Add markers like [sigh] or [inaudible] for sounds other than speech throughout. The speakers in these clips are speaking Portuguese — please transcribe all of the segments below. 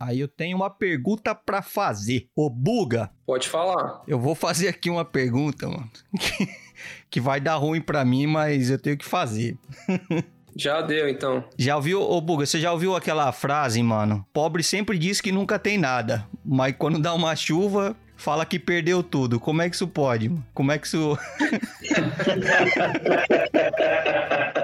Aí eu tenho uma pergunta pra fazer. Ô, Buga. Pode falar. Eu vou fazer aqui uma pergunta, mano. [laughs] Que, que vai dar ruim pra mim, mas eu tenho que fazer. [laughs] Já deu, então. Já ouviu, ô Buga, você já ouviu aquela frase, mano? Pobre sempre diz que nunca tem nada, mas quando dá uma chuva, fala que perdeu tudo. Como é que isso pode? Como é que isso. [laughs]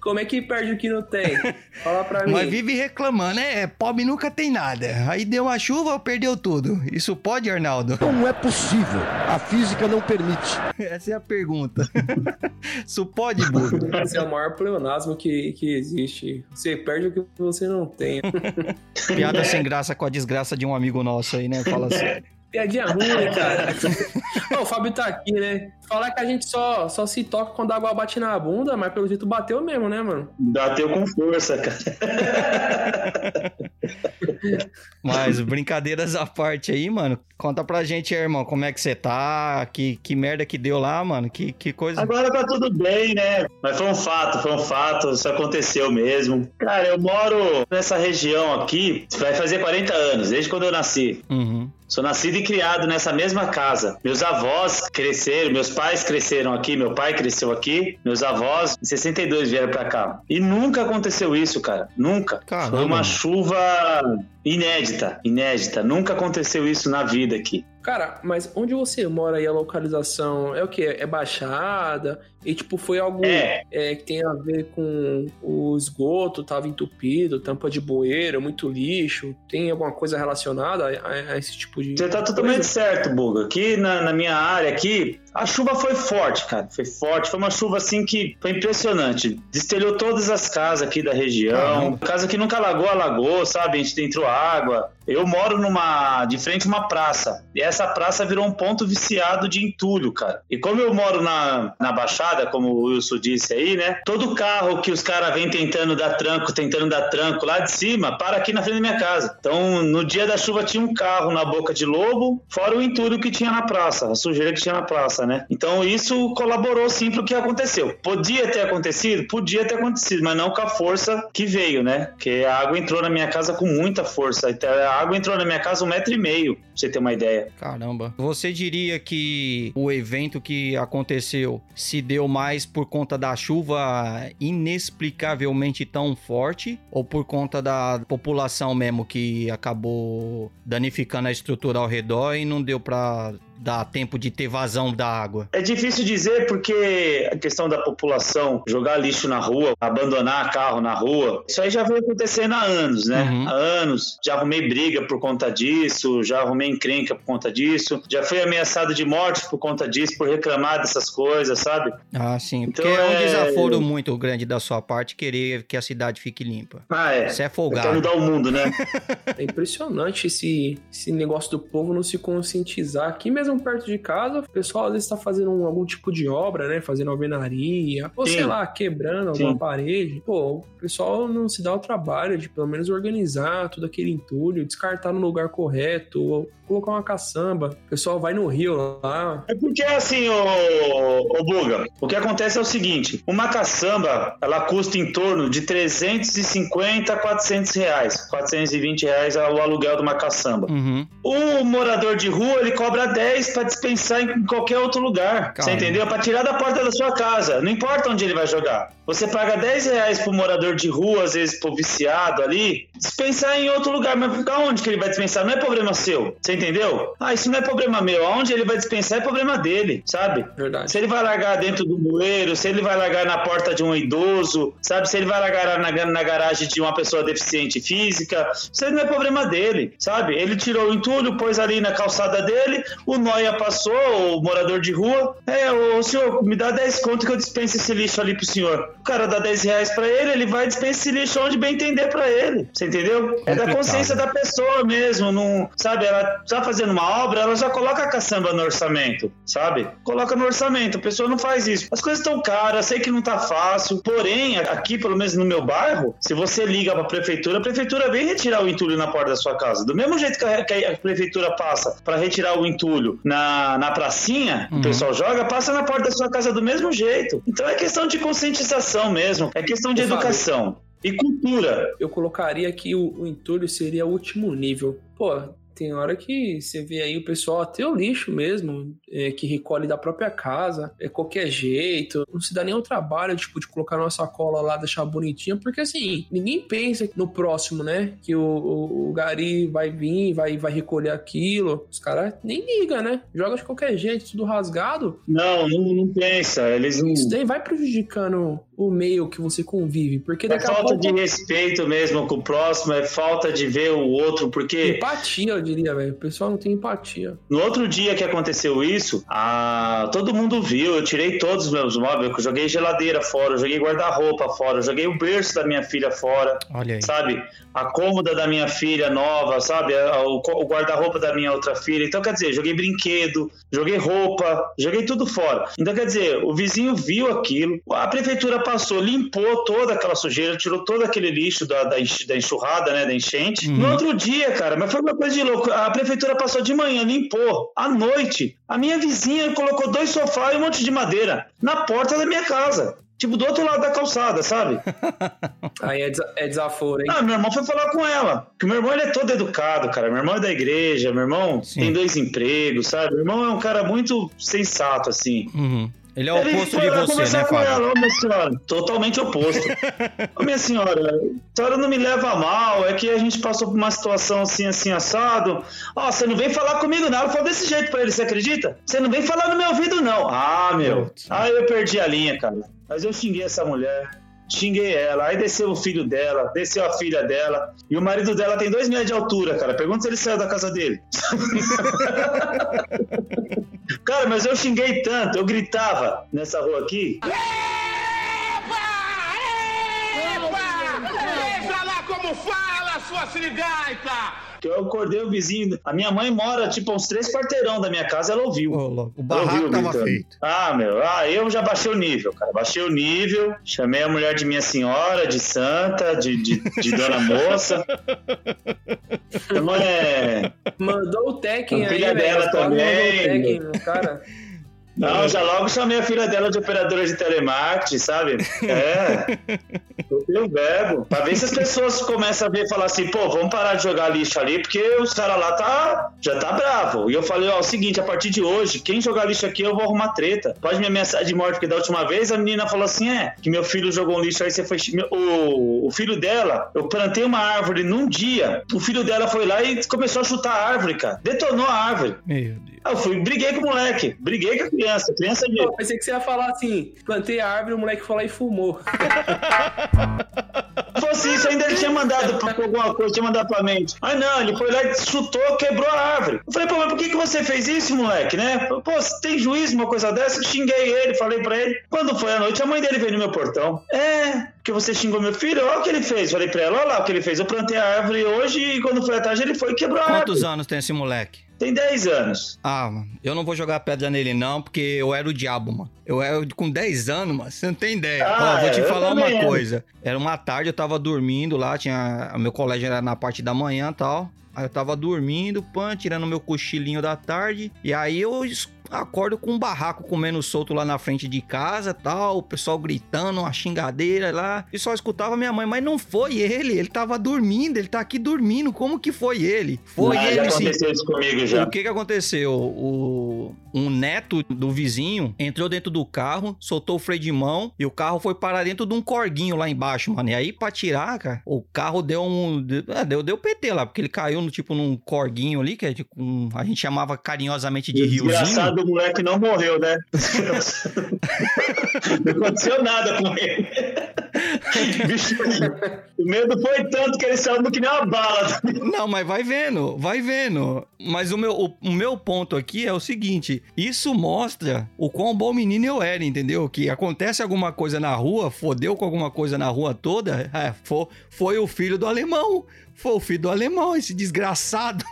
Como é que perde o que não tem? [laughs] Fala pra mim. Mas vive reclamando, é, pobre nunca tem nada. Aí deu uma chuva, perdeu tudo. Isso pode, Arnaldo? Não é possível. A física não permite. [laughs] Essa é a pergunta. [laughs] Isso pode, Buga? Esse é o maior pleonasmo que, que existe. Você perde o que você não tem. Piada sem graça com a desgraça de um amigo nosso aí, né? Fala sério. Piadinha [laughs] ruim, cara. Ô, o Fábio tá aqui, né? Falar que a gente só, só se toca quando a água bate na bunda, mas pelo jeito bateu mesmo, né, mano? Bateu com força, cara. Mas brincadeiras à parte aí, mano. Conta pra gente, aí, irmão, como é que você tá? Que, que merda que deu lá, mano? Que, que coisa. Agora tá tudo bem, né? Mas foi um fato, foi um fato. Isso aconteceu mesmo. Cara, eu moro nessa região aqui, vai fazer 40 anos, desde quando eu nasci. Uhum. Sou nascido e criado nessa mesma casa. Meus avós cresceram, meus pais cresceram aqui, meu pai cresceu aqui, meus avós em 62 vieram pra cá. E nunca aconteceu isso, cara. Nunca. Caramba. Foi uma chuva inédita, inédita. Nunca aconteceu isso na vida aqui. Cara, mas onde você mora aí, a localização é o que? É baixada? E, tipo, foi algo É. é, que tem a ver com o esgoto, tava entupido, tampa de bueiro, muito lixo? Tem alguma coisa relacionada a, a- a esse tipo de. Você tá totalmente coisa? certo, Buga. Aqui na, na minha área aqui, a chuva foi forte, cara. Foi forte. Foi uma chuva assim que foi impressionante. Destelhou todas as casas aqui da região. Caramba. Casa que nunca alagou, alagou, sabe? A gente entrou água. Eu moro numa de frente a uma praça. E essa praça virou um ponto viciado de entulho, cara. E como eu moro na, na Baixada, como o Wilson disse aí, né? Todo carro que os caras vêm tentando dar tranco, tentando dar tranco lá de cima, para aqui na frente da minha casa. Então, no dia da chuva tinha um carro na boca de lobo, fora o entulho que tinha na praça, a sujeira que tinha na praça, né? Então, isso colaborou sim pro que aconteceu. Podia ter acontecido? Podia ter acontecido, mas não com a força que veio, né? Porque a água entrou na minha casa com muita força. A água entrou na minha casa um metro e meio, pra você ter uma ideia. Caramba. Você diria que o evento que aconteceu se deu mais por conta da chuva inexplicavelmente tão forte ou por conta da população mesmo que acabou danificando a estrutura ao redor e não deu pra dar tempo de ter vazão da água? É difícil dizer porque a questão da população jogar lixo na rua, abandonar carro na rua, isso aí já vem acontecendo há anos, né? Uhum. Há anos. Já arrumei briga por conta disso, já arrumei encrenca por conta disso, já fui ameaçado de morte por conta disso, por reclamar dessas coisas, sabe? Ah, sim. Então Porque é um é- desaforo muito grande da sua parte querer que a cidade fique limpa. Ah, é. Você é Quer folgado. mudar o mundo, né? É impressionante esse, esse negócio do povo não se conscientizar. Aqui mesmo perto de casa, o pessoal às vezes tá fazendo um- algum tipo de obra, né? Fazendo alvenaria, ou Sim. sei lá, quebrando alguma Sim. parede. Pô, o pessoal não se dá o trabalho de pelo menos organizar todo aquele entulho, descartar no lugar correto, ou colocar uma caçamba. O pessoal vai no rio lá. É porque assim, ô, ô Buga, o que acontece é o seguinte: uma caçamba ela custa em torno de 350 a 400 reais. 420 reais é o aluguel de uma caçamba. Uhum. O morador de rua ele cobra 10 para dispensar em qualquer outro lugar. Você entendeu? Para tirar da porta da sua casa. Não importa onde ele vai jogar. Você paga 10 reais pro morador de rua, às vezes pro viciado ali, dispensar em outro lugar. Mas ficar onde que ele vai dispensar? Não é problema seu. Você entendeu? Ah, isso não é problema meu. Aonde ele vai dispensar é problema dele, sabe? Verdade. Se ele vai largar dentro do bueiro, se ele vai largar na porta de um idoso, sabe? Se ele vai largar na, na garagem de uma pessoa deficiente física, isso não é problema dele, sabe? Ele tirou o entulho, pôs ali na calçada dele, o Noia passou, o morador de rua, é, o senhor, me dá 10 conto que eu dispenso esse lixo ali pro senhor. O cara dá 10 reais pra ele, ele vai dispensar esse lixo onde bem entender pra ele, você entendeu? É da consciência da pessoa mesmo, não, sabe? Ela tá fazendo uma obra, ela já coloca a caçamba no orçamento, sabe? Coloca no orçamento, a pessoa não faz isso. As coisas estão caras, sei que não tá fácil, porém, aqui, pelo menos no meu bairro, se você liga pra prefeitura, a prefeitura vem retirar o entulho na porta da sua casa. Do mesmo jeito que a, que a prefeitura passa pra retirar o entulho na, na pracinha, Uhum. o pessoal joga, passa na porta da sua casa do mesmo jeito. Então é questão de conscientização mesmo, é questão de educação. e cultura. Eu colocaria que o, o entulho seria o último nível. Pô, tem hora que você vê aí o pessoal, até o lixo mesmo, é, que recolhe da própria casa, é qualquer jeito, não se dá nem o trabalho, tipo, de colocar numa sacola lá, deixar bonitinha, porque assim, ninguém pensa no próximo, né? Que o, o, o gari vai vir, vai, vai recolher aquilo. Os caras nem ligam, né? Joga de qualquer jeito, tudo rasgado. Não, não, não pensa. Eles não. Isso daí vai prejudicando o meio que você convive, porque É daqui a falta pouco... de respeito mesmo com o próximo, é falta de ver o outro, porque Empatia, eu diria, velho. O pessoal não tem empatia. no outro dia que aconteceu isso, a... todo mundo viu, eu tirei todos os meus móveis, eu joguei geladeira fora, eu joguei guarda-roupa fora, eu joguei o berço da minha filha fora, Olha aí. sabe? A cômoda da minha filha nova, sabe? O guarda-roupa da minha outra filha. Então, quer dizer, joguei brinquedo, joguei roupa, joguei tudo fora. Então, quer dizer, o vizinho viu aquilo, a prefeitura passou, limpou toda aquela sujeira, tirou todo aquele lixo da, da da enxurrada, né? Da enchente. Uhum. No outro dia, cara, mas foi uma coisa de louco. A prefeitura passou de manhã, limpou. À noite, a minha vizinha colocou dois sofás e um monte de madeira na porta da minha casa. Tipo, do outro lado da calçada, sabe? [laughs] Aí é, desa- é desaforo, hein? Ah, meu irmão foi falar com ela. Porque meu irmão ele é todo educado, cara. Meu irmão é da igreja, meu irmão Sim. tem dois empregos, sabe? Meu irmão é um cara muito sensato, assim. Uhum. Ele é o oposto de você, né, com Fábio? ela, minha senhora. Totalmente oposto. ô minha senhora, a senhora não me leva a mal, é que a gente passou por uma situação assim, assim, assado. Ó, você não vem falar comigo, não. Ela falou desse jeito pra ele, você acredita? Você não vem falar no meu ouvido, não. Ah, meu. Aí eu perdi a linha, cara. Mas eu xinguei essa mulher. Xinguei ela, aí desceu o filho dela, desceu a filha dela, e o marido dela tem dois metros de altura, cara. Pergunta se ele saiu da casa dele. [laughs] cara, mas eu xinguei tanto, eu gritava nessa rua aqui. Veja lá como fala, sua sirigaita! Que eu acordei o vizinho. A minha mãe mora, tipo, uns três quarteirão da minha casa, ela ouviu. Louco, O barraco ouviu tava feito. Ah, meu, ah, eu já baixei o nível, cara. Baixei o nível, chamei a mulher de minha senhora, de santa, de, de, de dona moça. [laughs] Então é. Mandou o Tekken A aí, filha dela também, Mandou o Tekken cara. Não, já logo chamei a filha dela de operadora de telemarketing, sabe? É. [laughs] Eu tenho verbo. Pra ver se as pessoas começam a ver e falar assim, pô, vamos parar de jogar lixo ali, porque os caras lá tá, já tá bravo. E eu falei, ó, é o seguinte, a partir de hoje, quem jogar lixo aqui, eu vou arrumar treta. Pode me ameaçar de morte, porque da última vez a menina falou assim, é, que meu filho jogou um lixo aí, você foi... O, o filho dela, eu plantei uma árvore num dia, o filho dela foi lá e começou a chutar a árvore, cara. Detonou a árvore. Meu Deus. Eu fui, briguei com o moleque, briguei com a criança, a criança de... Eu pensei que você ia falar assim: plantei a árvore, o moleque foi lá e fumou. Se fosse isso, ainda ele tinha mandado pra alguma coisa, tinha mandado pra mente. Ah, não, ele foi lá e chutou, quebrou a árvore. Eu falei, pô, mas por que, que você fez isso, moleque, né? Pô, você tem juízo uma coisa dessa? Eu xinguei ele, falei pra ele. Quando foi à noite, a mãe dele veio no meu portão. É, porque você xingou meu filho? Olha o que ele fez. Falei pra ela, olha lá o que ele fez. Eu plantei a árvore hoje e quando foi à tarde ele foi e quebrou a Quantos árvore. anos tem esse moleque? Tem 10 anos. Ah, mano, eu não vou jogar pedra nele não, porque eu era o diabo, mano. Eu era com 10 anos, mano, você não tem ideia. Ah, Ó, vou te eu falar uma era. coisa. Era uma tarde, eu tava dormindo lá, tinha... Meu colégio era na parte da manhã e tal. Aí eu tava dormindo, pan, tirando meu cochilinho da tarde. E aí eu acordo com um barraco comendo solto lá na frente de casa tal. O pessoal gritando, uma xingadeira lá. E só escutava minha mãe, mas não foi ele. Ele tava dormindo, ele tá aqui dormindo. Como que foi ele? Foi Ah, já ele sim. aconteceu isso comigo já. O que que aconteceu? O, um neto do vizinho entrou dentro do carro, soltou o freio de mão e o carro foi parar dentro de um corguinho lá embaixo, mano. E aí, pra tirar, cara, o carro deu um. de- é, deu, deu PT lá, porque ele caiu no tipo num corguinho ali, que é tipo um- a gente chamava carinhosamente de riozinho. Do moleque não morreu, né? [laughs] não aconteceu nada com ele. Bicho, o medo foi tanto que ele saiu que nem uma bala. Não, mas vai vendo, vai vendo. Mas o meu, o, o meu ponto aqui é o seguinte: isso mostra o quão bom menino eu era, entendeu? Que acontece alguma coisa na rua, fodeu com alguma coisa na rua toda, é, foi, foi o filho do alemão. Foi o filho do alemão, esse desgraçado.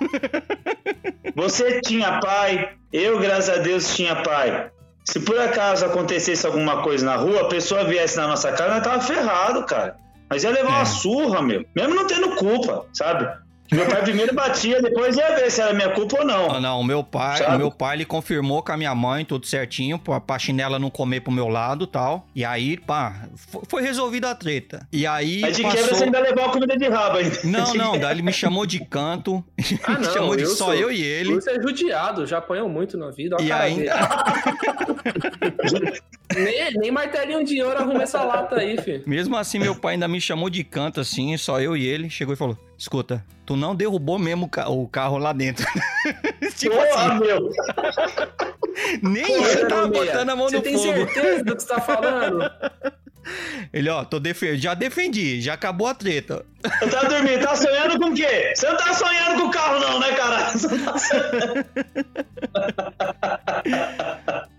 [laughs] Você tinha pai, eu, graças a Deus, tinha pai. Se por acaso acontecesse alguma coisa na rua, a pessoa viesse na nossa casa, nós tava ferrado, cara. Mas ia levar É. uma surra, meu. Mesmo não tendo culpa, sabe? Meu pai primeiro batia, depois ia ver se era minha culpa ou não. Não, não, o meu pai, Sabe? o meu pai ele confirmou com a minha mãe tudo certinho, pra, pra chinela não comer pro meu lado, tal. E aí, pá, fo- foi resolvida a treta. E aí Aí de passou... quebra você ainda levou a comida de rabo ainda. Não, [laughs] não, daí ele me chamou de canto. [laughs] Ah, me não, chamou de eu só sou- eu e ele. Você é judiado, já apanhou muito na vida. E ainda- [laughs] nem, nem martelinho de ouro arruma essa lata aí, filho. Mesmo assim, meu pai ainda me chamou de canto, assim, só eu e ele. Chegou e falou: Escuta, tu não derrubou mesmo o ca- o carro lá dentro. [laughs] tipo Porra, assim, meu. nem Pô, ele tava botando a mão Você no tem fogo. certeza do que você tá falando? [laughs] Ele, ó, tô defe... já defendi, já acabou a treta. Eu tava dormindo, tá sonhando com o quê? Você não tá sonhando com o carro, não, né, cara? Você não tá sonhando.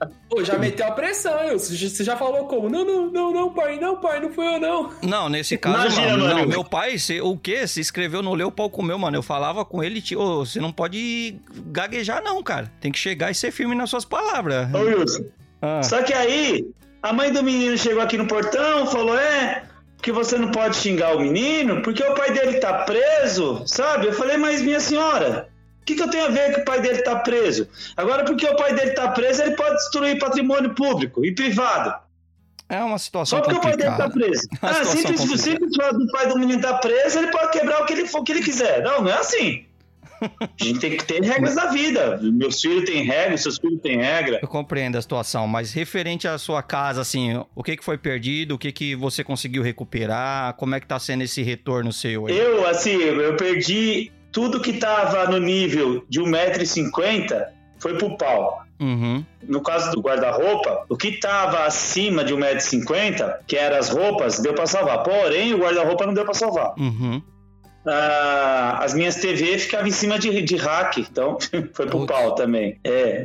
[laughs] Pô, já meteu a pressão, eu. Você já- falou como? Não, não, não, não, pai, não, pai, não fui eu, não. Não, nesse caso, Imagina, não. mano. Não, meu pai, cê- o quê? Se escreveu no Leu Pau Comeu, mano. Eu falava com ele, tio, ô, você não pode gaguejar, não, cara. Tem que chegar e ser firme nas suas palavras. Ô, Wilson. Ah, Só que aí, a mãe do menino chegou aqui no portão, falou: É, porque você não pode xingar o menino, porque o pai dele tá preso, sabe? Eu falei, mas minha senhora. O que, que eu tenho a ver que o pai dele tá preso? Agora, porque o pai dele tá preso, ele pode destruir patrimônio público e privado. é uma situação Só porque o pai dele complicada. tá preso. [laughs] Uma Ah, simples, complicada. do pai do menino tá preso, ele pode quebrar o que ele, o que ele quiser. Não, não é assim. A gente tem que ter regras da vida. Meus filhos têm regras, seus filhos têm regra. Eu compreendo a situação, mas referente à sua casa, assim, o que, que foi perdido, o que, que você conseguiu recuperar, como é que tá sendo esse retorno seu aí? Eu, assim, eu perdi tudo que tava no nível de 1,50m foi pro pau. Uhum, No caso do guarda-roupa, o que tava acima de 1,50m, que eram as roupas, deu pra salvar. Porém, o guarda-roupa não deu pra salvar. uhum. Ah, as minhas TV ficavam em cima de, de rack, então [laughs] foi pro Putz. pau também. É,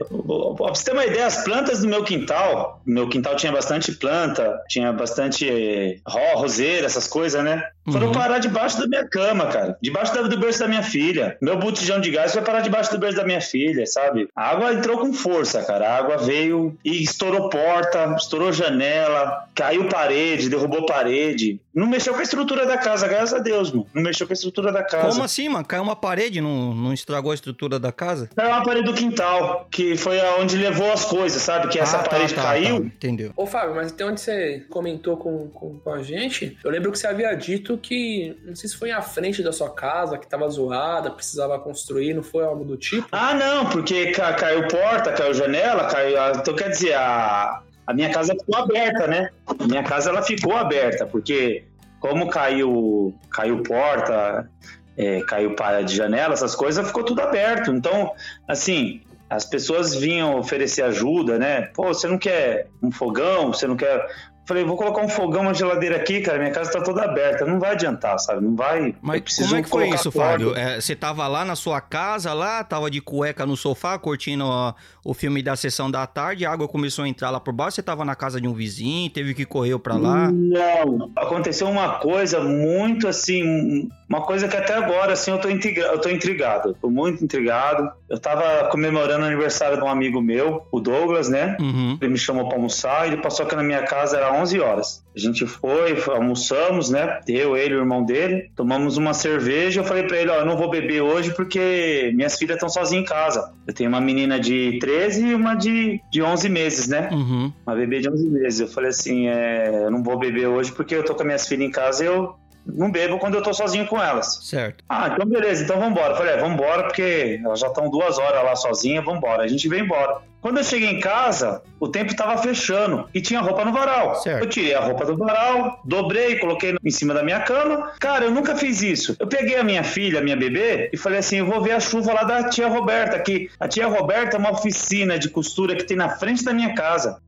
pra você ter uma ideia, as plantas do meu quintal, meu quintal tinha bastante planta, tinha bastante eh, ro, roseira, essas coisas, né? Foram Uhum. parar debaixo da minha cama, cara. Debaixo da- do berço da minha filha. Meu botijão de gás foi parar debaixo do berço da minha filha, sabe? A água entrou com força, cara. A água veio e estourou porta, estourou janela, caiu parede, derrubou parede. Não mexeu com a estrutura da casa, graças a Deus, mano. Não mexeu com a estrutura da casa. Como assim, mano? Caiu uma parede, não, não estragou a estrutura da casa? É uma parede do quintal, que foi aonde levou as coisas, sabe? Que essa Ah, tá, parede tá, caiu. tá, entendeu. Ô, Fábio, mas até onde você comentou com, com, com a gente, eu lembro que você havia dito que, não sei se foi à frente da sua casa, que tava zoada, precisava construir, não foi algo do tipo? Ah, não, porque ca- caiu porta, caiu janela, caiu. Então, quer dizer, a, a minha casa ficou aberta, né? A minha casa ela ficou aberta, porque como caiu, caiu porta, é, caiu para de janela, essas coisas, ficou tudo aberto. Então, assim, as pessoas vinham oferecer ajuda, né? Pô, você não quer um fogão? Você não quer. Falei, vou colocar um fogão, uma geladeira aqui, cara. Minha casa tá toda aberta. Não vai adiantar, sabe? Não vai. Mas como é que foi isso. Fábio? É, você tava lá na sua casa, lá, tava de cueca no sofá, curtindo ó, o filme da sessão da tarde, a água começou a entrar lá por baixo, você tava na casa de um vizinho, teve que correr pra lá. Não, aconteceu uma coisa muito assim, uma coisa que até agora assim eu tô, intriga- eu tô intrigado, tô muito intrigado. Eu tava comemorando o aniversário de um amigo meu, o Douglas, né? Uhum. Ele me chamou pra almoçar, ele passou aqui na minha casa, era 11 horas. A gente foi, almoçamos, né? Eu, ele, o irmão dele, tomamos uma cerveja. Eu falei pra ele: Ó, eu não vou beber hoje porque minhas filhas estão sozinhas em casa. Eu tenho uma menina de 13 e uma de, de 11 meses, né? Uhum. uma bebê de 11 meses. Eu falei assim, é, eu não vou beber hoje porque eu tô com as minhas filhas em casa e eu não bebo quando eu tô sozinho com elas. Certo. Ah, então beleza, então vambora. Eu falei, é, vambora porque elas já estão duas horas lá sozinha, vambora. A gente veio embora. Quando eu cheguei em casa, o tempo tava fechando e tinha roupa no varal. Certo. Eu tirei a roupa do varal, dobrei, coloquei em cima da minha cama. Cara, eu nunca fiz isso. Eu peguei a minha filha, a minha bebê, e falei assim: eu vou ver a chuva lá da tia Roberta, que a tia Roberta é uma oficina de costura que tem na frente da minha casa.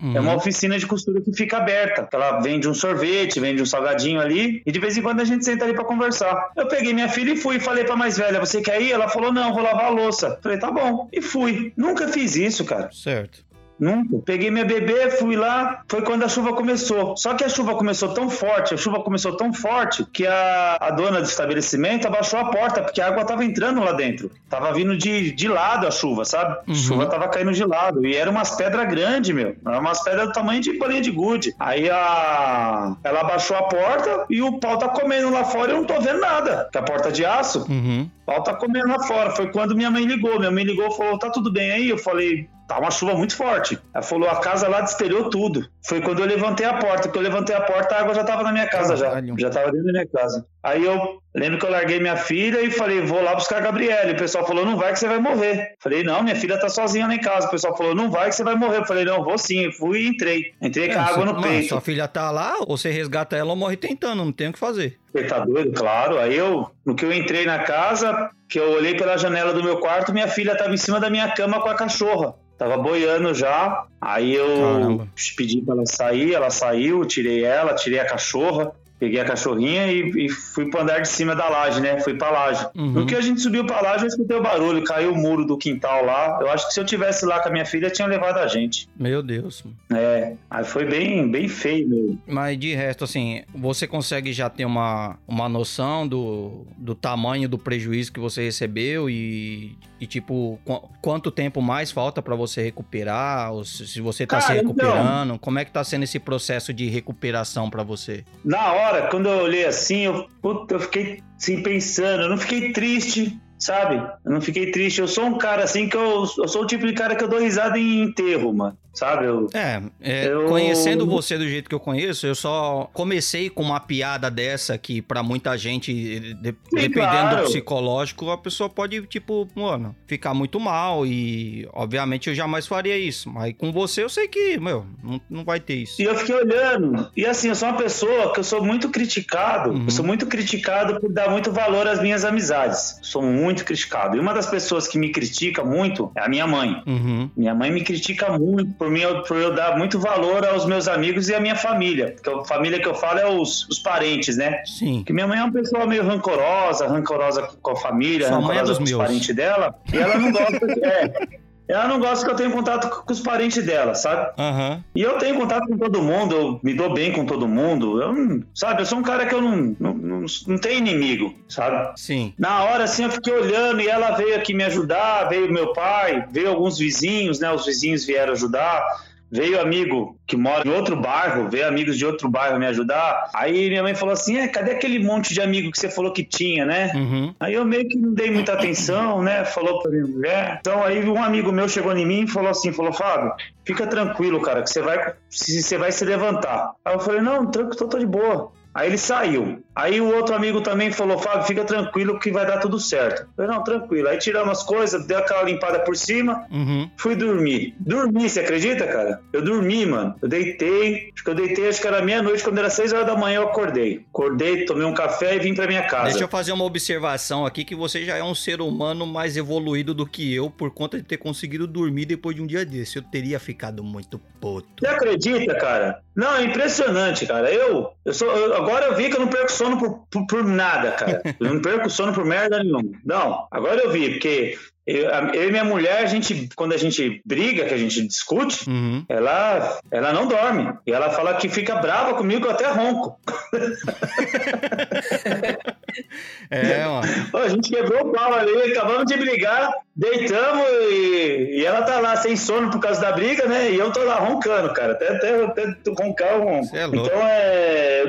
Uhum. É uma oficina de costura que fica aberta. Ela vende um sorvete, vende um salgadinho ali e de vez em quando a gente senta ali pra conversar. Eu peguei minha filha e fui e falei pra mais velha: "Você quer ir?" Ela falou: "Não, vou lavar a louça". Falei: "Tá bom". E fui. Nunca fiz isso, cara. Certo. Nunca. Peguei minha bebê, fui lá, foi quando a chuva começou. Só que a chuva começou tão forte, a chuva começou tão forte que a, a dona do estabelecimento abaixou a porta, porque a água tava entrando lá dentro. Tava vindo de, de lado a chuva, sabe? A Uhum. chuva tava caindo de lado. E eram umas pedras grandes, meu. Eram umas pedras do tamanho de bolinha de gude. Aí a. Ela abaixou a porta e o pau tá comendo lá fora e eu não tô vendo nada. Que a porta é de aço. Uhum. O pau tá comendo lá fora. Foi quando minha mãe ligou. Minha mãe ligou e falou: tá tudo bem aí? Eu falei. Tá uma chuva muito forte. Ela falou, a casa lá destelhou tudo. Foi quando eu levantei a porta. Quando eu levantei a porta, a água já tava na minha casa Caralho. já. Já tava dentro da minha casa. Aí eu lembro que eu larguei minha filha e falei, vou lá buscar a Gabriela. E o pessoal falou, não vai que você vai morrer. Falei, não, minha filha tá sozinha lá em casa. O pessoal falou, não vai que você vai morrer. Eu falei, não, vou sim. Eu fui e entrei. Entrei com a É, água no mano, peito. Sua filha tá lá, ou você resgata ela ou morre tentando, não tem o que fazer. Você tá doido? Claro. Aí eu, no que eu entrei na casa, que eu olhei pela janela do meu quarto, minha filha tava em cima da minha cama com a cachorra. Tava boiando já. Aí eu Caramba. pedi pra ela sair, ela saiu, tirei ela, tirei a cachorra. Peguei a cachorrinha e, e fui pro andar de cima da laje, né? Fui pra laje. Uhum. No que a gente subiu pra laje, eu escutei o barulho, caiu o muro do quintal lá. Eu acho que se eu tivesse lá com a minha filha, tinha levado a gente. Meu Deus. É, aí foi bem, bem feio mesmo. Mas de resto, assim, você consegue já ter uma, uma noção do, do tamanho do prejuízo que você recebeu e, e tipo, qu- quanto tempo mais falta pra você recuperar? Ou se, se você tá se Cara, então- recuperando? Como é que tá sendo esse processo de recuperação pra você? Na hora, quando eu olhei assim, eu, puta, eu fiquei assim pensando, eu não fiquei triste, sabe? Eu não fiquei triste. Eu sou um cara assim que eu, eu sou o tipo de cara que eu dou risada em enterro, mano. Sabe? Eu, É, é, Eu- conhecendo você do jeito que eu conheço, eu só comecei com uma piada dessa que pra muita gente, de- dependendo claro. do psicológico, a pessoa pode, tipo, mano, ficar muito mal e, obviamente, eu jamais faria isso. Mas com você eu sei que, meu, não, não vai ter isso. E eu fiquei olhando. E assim, eu sou uma pessoa que eu sou muito criticado. Uhum. Eu sou muito criticado por dar muito valor às minhas amizades. Sou muito criticado. E uma das pessoas que me critica muito é a minha mãe. Uhum, Minha mãe me critica muito por, mim, por eu dar muito valor aos meus amigos e à minha família. Porque a família que eu falo é os, os parentes, né? sim. Porque minha mãe é uma pessoa meio rancorosa, rancorosa com a família, Sua mãe é rancorosa dos com os meus. parentes dela. E ela não gosta. [laughs] é, ela não gosta que eu tenha contato com os parentes dela, sabe? Aham, E eu tenho contato com todo mundo, eu me dou bem com todo mundo. Eu, não- sabe, eu sou um cara que eu não, não, não, não tenho inimigo, sabe? sim. Na hora, assim, eu fiquei olhando e ela veio aqui me ajudar, veio meu pai, veio alguns vizinhos, né? Os vizinhos vieram ajudar. Veio amigo que mora em outro bairro, veio amigos de outro bairro me ajudar. Aí minha mãe falou assim: é, cadê aquele monte de amigo que você falou que tinha, né? Uhum, Aí eu meio que não dei muita atenção, né? Falou pra minha mulher. Então aí um amigo meu chegou em mim e falou assim, falou, Fábio, fica tranquilo, cara, que você vai, se- você vai se levantar. Aí eu falei, não, tranquilo, tô, tô de boa. Aí ele saiu. Aí o outro amigo também falou, Fábio, fica tranquilo que vai dar tudo certo. Eu falei, não, tranquilo. Aí tiramos as coisas, deu aquela limpada por cima, uhum. fui dormir. Dormi, você acredita, cara? Eu dormi, mano. Eu deitei, acho que eu deitei, acho que era meia-noite, quando era seis horas da manhã eu acordei. Acordei, tomei um café e vim pra minha casa. Deixa eu fazer uma observação aqui que você já é um ser humano mais evoluído do que eu por conta de ter conseguido dormir depois de um dia desse. Eu teria ficado muito puto. Você acredita, cara? Não, é impressionante, cara. Eu, eu sou, eu- agora eu vi que eu não perco sono por, por, por nada, cara. Eu não perco sono por merda nenhuma. Não, agora eu vi, porque eu, a- eu e minha mulher, a gente, quando a gente briga, que a gente discute, Uhum. ela, ela não dorme. E ela fala que fica brava comigo, eu até ronco. [laughs] [laughs] É, mano. Pô, a gente quebrou o pau ali, acabamos de brigar, deitamos e, e ela tá lá sem sono por causa da briga, né? E eu tô lá roncando, cara. Até, até, até roncar eu ronco. É louco. então é.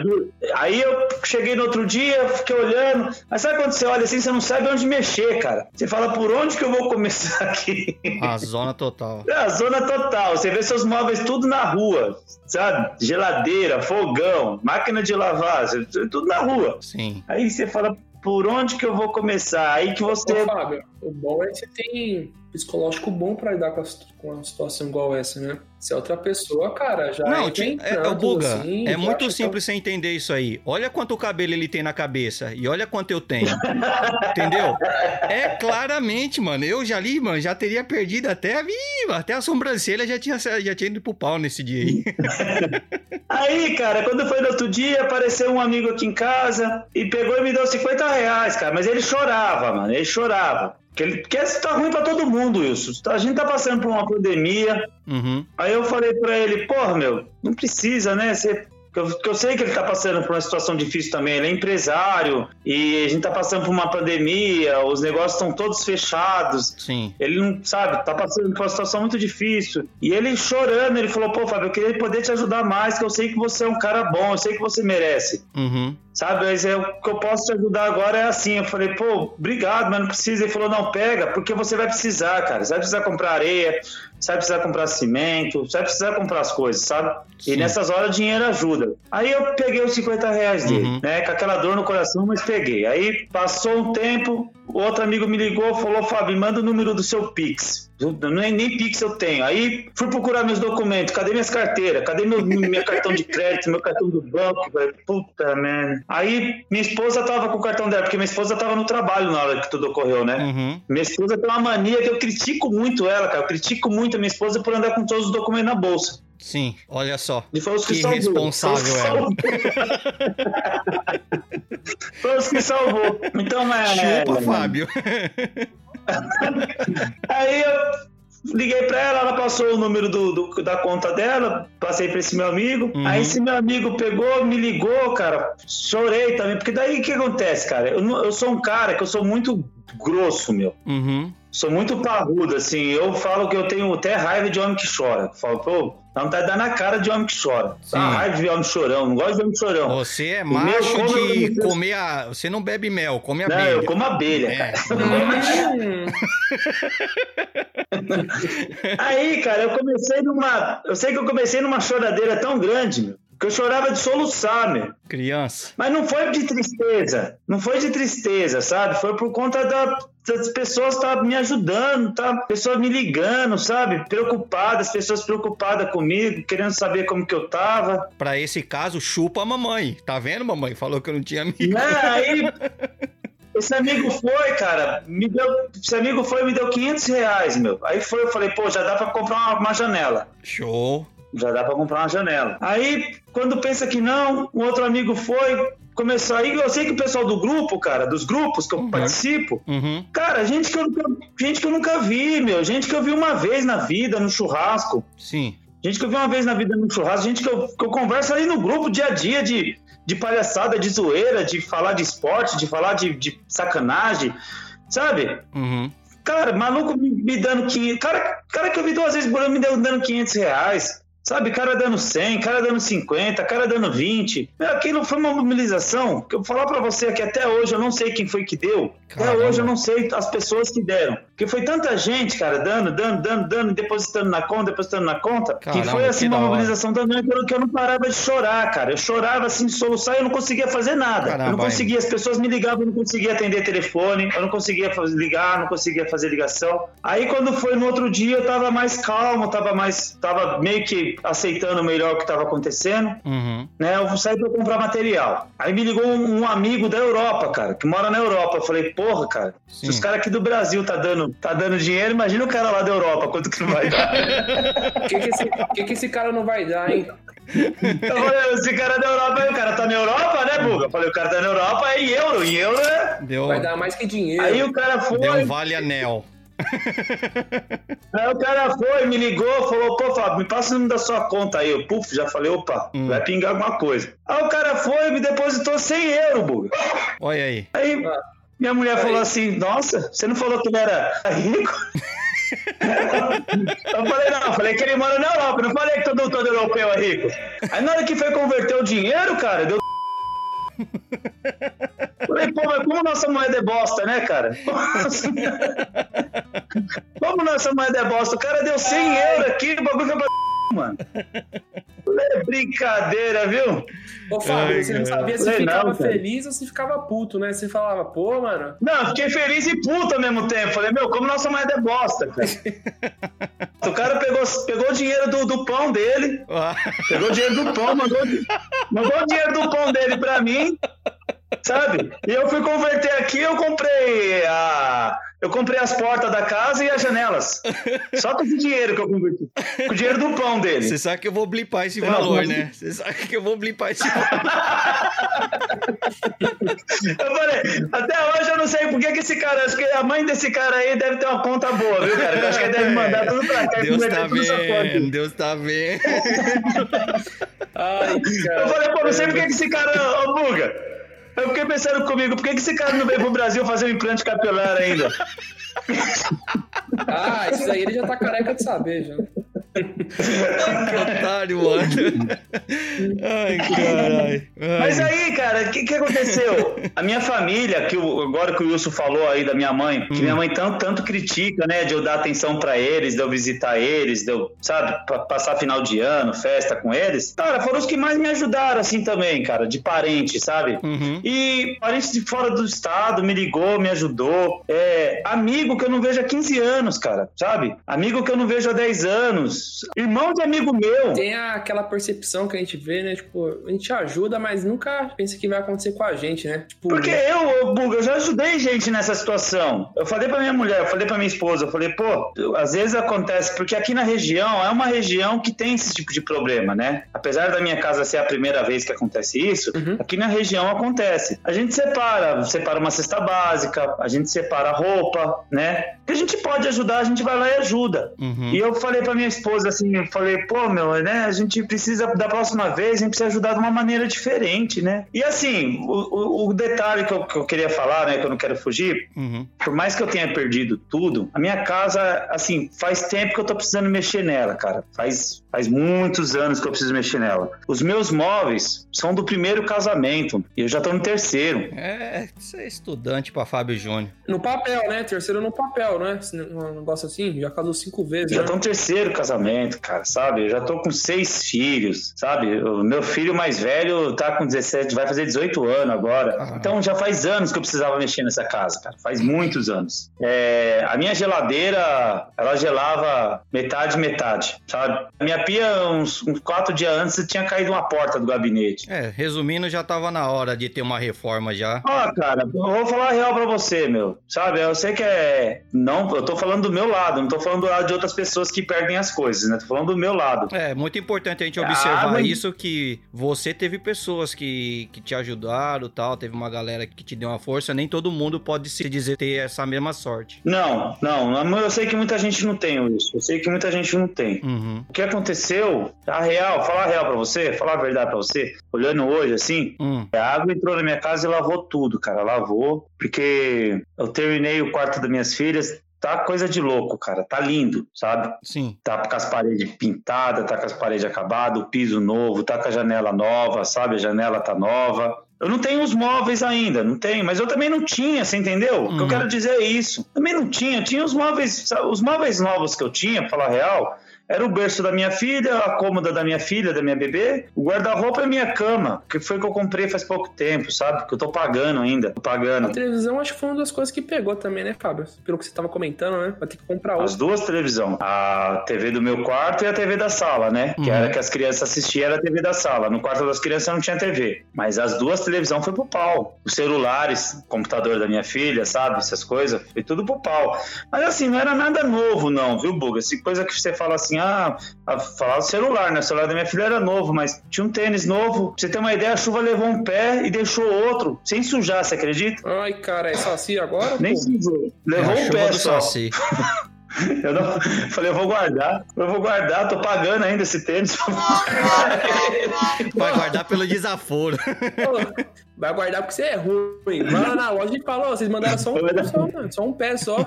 Aí eu cheguei no outro dia, fiquei olhando. Mas sabe quando você olha assim, você não sabe onde mexer, cara? Você fala, por onde que eu vou começar aqui? A zona total. É [laughs] a zona total. Você vê seus móveis tudo na rua, sabe? Geladeira, fogão, máquina de lavar, tudo na rua. Sim. Aí você fala, por onde que eu vou começar? Aí que você. Ô, Fábio, o bom é que você tem psicológico bom pra lidar com, a, com uma situação igual essa, né? Se é outra pessoa, cara, já Não, entra é, é o prantos, Buga. assim, é muito que simples você entender isso aí. Olha quanto cabelo ele tem na cabeça e olha quanto eu tenho. [laughs] Entendeu? É claramente, mano. Eu já li, mano, já teria perdido até, ih, até a sobrancelha já tinha, já tinha ido pro pau nesse dia aí. [laughs] Aí, cara, quando foi no outro dia, apareceu um amigo aqui em casa e pegou e me deu 50 reais, cara. Mas ele chorava, mano. Ele chorava. Porque, ele, porque tá ruim pra todo mundo, Wilson. A gente tá passando por uma pandemia. Uhum. Aí eu falei pra ele, porra, meu, não precisa, né? Você que eu, que eu, sei que ele está passando por uma situação difícil também. Ele é empresário e a gente está passando por uma pandemia, os negócios estão todos fechados. Sim. Ele não sabe, está passando por uma situação muito difícil. E ele chorando, ele falou: pô, Fábio, eu queria poder te ajudar mais, que eu sei que você é um cara bom, eu sei que você merece. Uhum. Sabe, mas é, o que eu posso te ajudar agora é assim. Eu falei, pô, obrigado, mas não precisa. Ele falou, não, pega, porque você vai precisar, cara. Você vai precisar comprar areia, você vai precisar comprar cimento, você vai precisar comprar as coisas, sabe? Sim. E nessas horas dinheiro ajuda. Aí eu peguei os 50 reais dele, uhum. né? Com aquela dor no coração, mas peguei. Aí passou um tempo, outro amigo me ligou, falou, Fábio, manda o número do seu Pix. Nem, nem Pix eu tenho. Aí fui procurar meus documentos. Cadê minhas carteiras? Cadê meu, meu cartão de crédito, meu cartão do banco? Puta merda. Aí minha esposa tava com o cartão dela, porque minha esposa tava no trabalho na hora que tudo ocorreu, né? Uhum. Minha esposa tem uma mania que eu critico muito ela, cara. Eu critico muito a minha esposa por andar com todos os documentos na bolsa. Sim, olha só. E foi os que, que responsável ela. [laughs] foi os que salvou. Então, é. Chupa, Fábio. [laughs] Aí eu liguei para ela, ela passou o número do, do da conta dela, passei para esse meu amigo. Uhum. Aí esse meu amigo pegou, me ligou, cara. Chorei também, porque daí o que acontece, cara? Eu, eu sou um cara que eu sou muito grosso, meu. Uhum. Sou muito parrudo, assim. Eu falo que eu tenho até raiva de homem que chora. Eu falo, pô, dá vontade de dar na cara de homem que chora. Dá raiva de homem chorão. Não gosto de homem chorão. Você é macho meu, de comer a... Você não bebe mel, come abelha. Não, eu como abelha, é. cara. [laughs] Aí, cara, eu comecei numa... Eu sei que eu comecei numa choradeira tão grande, meu que eu chorava de soluçar, meu. Criança. Mas não foi de tristeza. Não foi de tristeza, sabe? Foi por conta da, das pessoas tá me ajudando, tá? Pessoas me ligando, sabe? Preocupadas, pessoas preocupadas comigo, querendo saber como que eu tava. Pra esse caso, chupa a mamãe. Tá vendo, mamãe? Falou que eu não tinha amigo. É, aí... [laughs] Esse amigo foi, cara, me deu, esse amigo foi me deu 500 reais, meu. Aí foi, eu falei, pô, já dá pra comprar uma, uma janela. Show já dá para comprar uma janela. Aí, quando pensa que não, um outro amigo foi, começou aí, eu sei que o pessoal do grupo, cara, dos grupos que eu uhum. participo, uhum. cara, gente que, eu, gente que eu nunca vi, meu, gente que eu vi uma vez na vida, no churrasco. Sim. Gente que eu vi uma vez na vida no churrasco, gente que eu, que eu converso ali no grupo dia a dia de, de palhaçada, de zoeira, de falar de esporte, de falar de, de sacanagem, sabe? Uhum. Cara, maluco me, me dando 500. Cara, cara que eu vi duas vezes por ano me dando 500 reais. Sabe, cara dando 100, cara dando 50, cara dando 20. Aquilo foi uma mobilização que eu vou falar para você que até hoje eu não sei quem foi que deu. Caramba. Até hoje eu não sei as pessoas que deram. Porque foi tanta gente, cara, dando, dando, dando, dando, depositando na conta, depositando na conta, Caramba, que foi assim que uma mobilização também que eu não parava de chorar, cara. Eu chorava assim de soluçar e eu não conseguia fazer nada. Caramba, eu não conseguia, as pessoas me ligavam, eu não conseguia atender telefone, eu não conseguia ligar, não conseguia fazer ligação. Aí quando foi no outro dia eu tava mais calmo, tava mais, tava meio que aceitando melhor o que estava acontecendo, uhum. né? Eu saí para comprar material. Aí me ligou um, um, amigo da Europa, cara, que mora na Europa. Eu falei, porra, cara, Sim. se os caras aqui do Brasil tá dando, tá dando dinheiro, imagina o cara lá da Europa, quanto que não vai dar. O [laughs] que, que, esse, que, que esse cara não vai dar, hein? Eu falei, esse cara da Europa, o cara tá na Europa, né, Buga? Eu falei, o cara tá na Europa é em euro, em euro é. Deu... Vai dar mais que dinheiro. Aí o cara foi. Deu um vale anel. [laughs] Aí o cara foi, me ligou, falou, pô, Fábio, me passa o número da sua conta aí. Eu, puf, já falei, opa, hum. vai pingar alguma coisa. Aí o cara foi e me depositou 100 euros, Buga. Olha aí. Aí minha mulher aí. falou assim, nossa, você não falou que ele era rico? [laughs] eu falei, não, falei que ele mora na Europa, não falei que todo, todo europeu é rico. Aí na hora que foi converter o dinheiro, cara, deu [laughs] Falei, pô, mas como nossa moeda é bosta, né, cara? [laughs] Como nossa moeda é bosta? O cara deu 100 euros aqui, o bagulho foi pra mano. É brincadeira, viu? Ô, Fábio, Ai, você não sabia se ficava não, feliz ou se ficava puto, né? Você falava, pô, mano. Não, fiquei feliz e puto ao mesmo tempo. Falei, meu, como nossa moeda é bosta, cara. [laughs] o cara pegou, pegou o dinheiro do, do pão dele, pegou o dinheiro do pão, mandou, mandou o dinheiro do pão dele pra mim. Sabe? E eu fui converter aqui, eu comprei a. Eu comprei as portas da casa e as janelas. Só com esse dinheiro que eu converti. Com o dinheiro do pão dele. Você sabe que eu vou blipar esse valor, né? Você sabe que eu vou blipar esse [laughs] valor. eu falei, até hoje eu não sei por que, que esse cara. Acho que a mãe desse cara aí deve ter uma conta boa, viu, cara? Eu acho que ele deve mandar tudo pra cá. Deus tá vendo, Deus tá vendo. Ai, cara. Eu falei, pô, não sei por que, que esse cara. Ô, Buga. Eu fiquei pensando comigo, por que, esse cara não veio pro Brasil fazer um implante capilar ainda? Ah, isso aí ele já tá careca de saber, já. [laughs] que otário, mano. Ai, caralho. Mas aí, cara, o que, que aconteceu? A minha família, que agora que o Wilson falou aí da minha mãe, que minha mãe tanto, tanto critica, né, de eu dar atenção para eles, de eu visitar eles, de eu, sabe, passar final de ano, festa com eles. Cara, foram os que mais me ajudaram, assim, também, cara, de parente, sabe? Uhum. E parente de fora do estado me ligou, me ajudou. É, amigo que eu não vejo há 15 anos, cara, sabe? Amigo que eu não vejo há 10 anos. Irmão de amigo meu. Tem aquela percepção que a gente vê, né? Tipo, a gente ajuda, mas nunca pensa que vai acontecer com a gente, né? Tipo, Porque eu, eu, Buga, eu já ajudei gente nessa situação. Eu falei pra minha mulher, eu falei pra minha esposa, eu falei, pô, às vezes acontece, porque aqui na região é uma região que tem esse tipo de problema, né? Apesar da minha casa ser a primeira vez que acontece isso, Uhum. aqui na região acontece. A gente separa, separa uma cesta básica, a gente separa roupa, né? Que a gente pode ajudar, a gente vai lá e ajuda. Uhum. E eu falei pra minha esposa assim, eu falei, pô, meu, né, a gente precisa, da próxima vez, a gente precisa ajudar de uma maneira diferente, né? E assim, o, o- o detalhe que eu, que eu queria falar, né, que eu não quero fugir, Uhum. por mais que eu tenha perdido tudo, a minha casa, assim, faz tempo que eu tô precisando mexer nela, cara. Faz, faz muitos anos que eu preciso mexer nela. Os meus móveis são do primeiro casamento e eu já tô no terceiro. É, você é estudante pra Fábio Júnior. no papel, né? Terceiro no papel, né? Um negócio assim, já casou cinco vezes, Já né? tô no terceiro casamento, cara, sabe? Eu já tô com seis filhos, sabe? O meu filho mais velho tá com 17, vai fazer 18 anos agora. Ah. Então já faz anos que eu precisava mexer nessa casa, cara. Faz muitos anos. É, a minha geladeira, ela gelava metade, metade, sabe? A minha pia, uns, uns quatro dias antes, tinha caído uma porta do gabinete. É, resumindo, já tava na hora de ter uma reforma já. Ó, cara, eu vou falar a real pra você, meu. Sabe, eu sei que é. Não, eu tô falando do meu lado, não tô falando do lado de outras pessoas que perdem as coisas, né? Tô falando do meu lado. É, muito importante a gente Ah, observar mas- isso, que você teve pessoas que, que te ajudaram tal, teve uma galera que te deu uma força, nem todo mundo pode se dizer ter essa mesma sorte. Não, não, eu sei que muita gente não tem isso. Eu sei que muita gente não tem. Uhum. O que aconteceu, a real, falar a real pra você, falar a verdade pra você, olhando hoje assim, Hum. a água entrou na minha casa e lavou tudo, cara, lavou, porque eu terminei o quarto das minhas filhas, tá coisa de louco, cara, tá lindo, sabe? Sim. Tá com as paredes pintadas, tá com as paredes acabadas, o piso novo, tá com a janela nova, sabe? A janela tá nova. Eu não tenho os móveis ainda, não tenho, mas eu também não tinha, você entendeu? O que eu Uhum. quero dizer é isso. Também não tinha, tinha os móveis, sabe, os móveis novos que eu tinha, pra falar a real, era o berço da minha filha, a cômoda da minha filha, da minha bebê, o guarda-roupa e a minha cama, que foi que eu comprei faz pouco tempo, sabe? Que eu tô pagando ainda, tô A pagando. televisão acho que foi uma das coisas que pegou também, né, Fábio? Pelo que você tava comentando, né? Vai ter que comprar As outra. duas televisões. A TV do meu quarto e a TV da sala, né? Que Uhum. era que as crianças assistiam, era a TV da sala. No quarto das crianças não tinha TV. Mas as duas televisões foi pro pau. Os celulares, computador da minha filha, sabe? Essas coisas, foi tudo pro pau. Mas assim, não era nada novo, não, viu, Buga? Essa coisa que você fala assim, ah, a- falar do celular, né? O celular da minha filha era novo, mas tinha um tênis novo. Pra você ter uma ideia, a chuva levou um pé e deixou outro, sem sujar, você acredita? Ai, cara, é saci agora? Nem sujou. Levou É a um pé só. Saci. [laughs] Eu não, falei, eu vou guardar, eu vou guardar, tô pagando ainda esse tênis. Vai guardar pelo desaforo. Vai guardar porque você é ruim. Vai lá na loja e fala, ó, vocês mandaram só um, só, mano, só um pé só.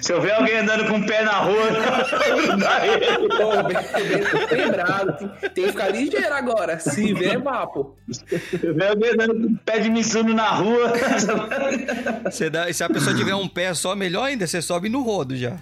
Se eu ver alguém andando com o pé na rua. [laughs] Pô, bem, bem lembrado. Tem, tem que ficar ligeiro agora. Se ver, vá, pô. Se eu ver alguém andando com o pé de Mizuno na rua, Você dá, se a pessoa tiver um pé só, melhor ainda, você sobe no rodo já.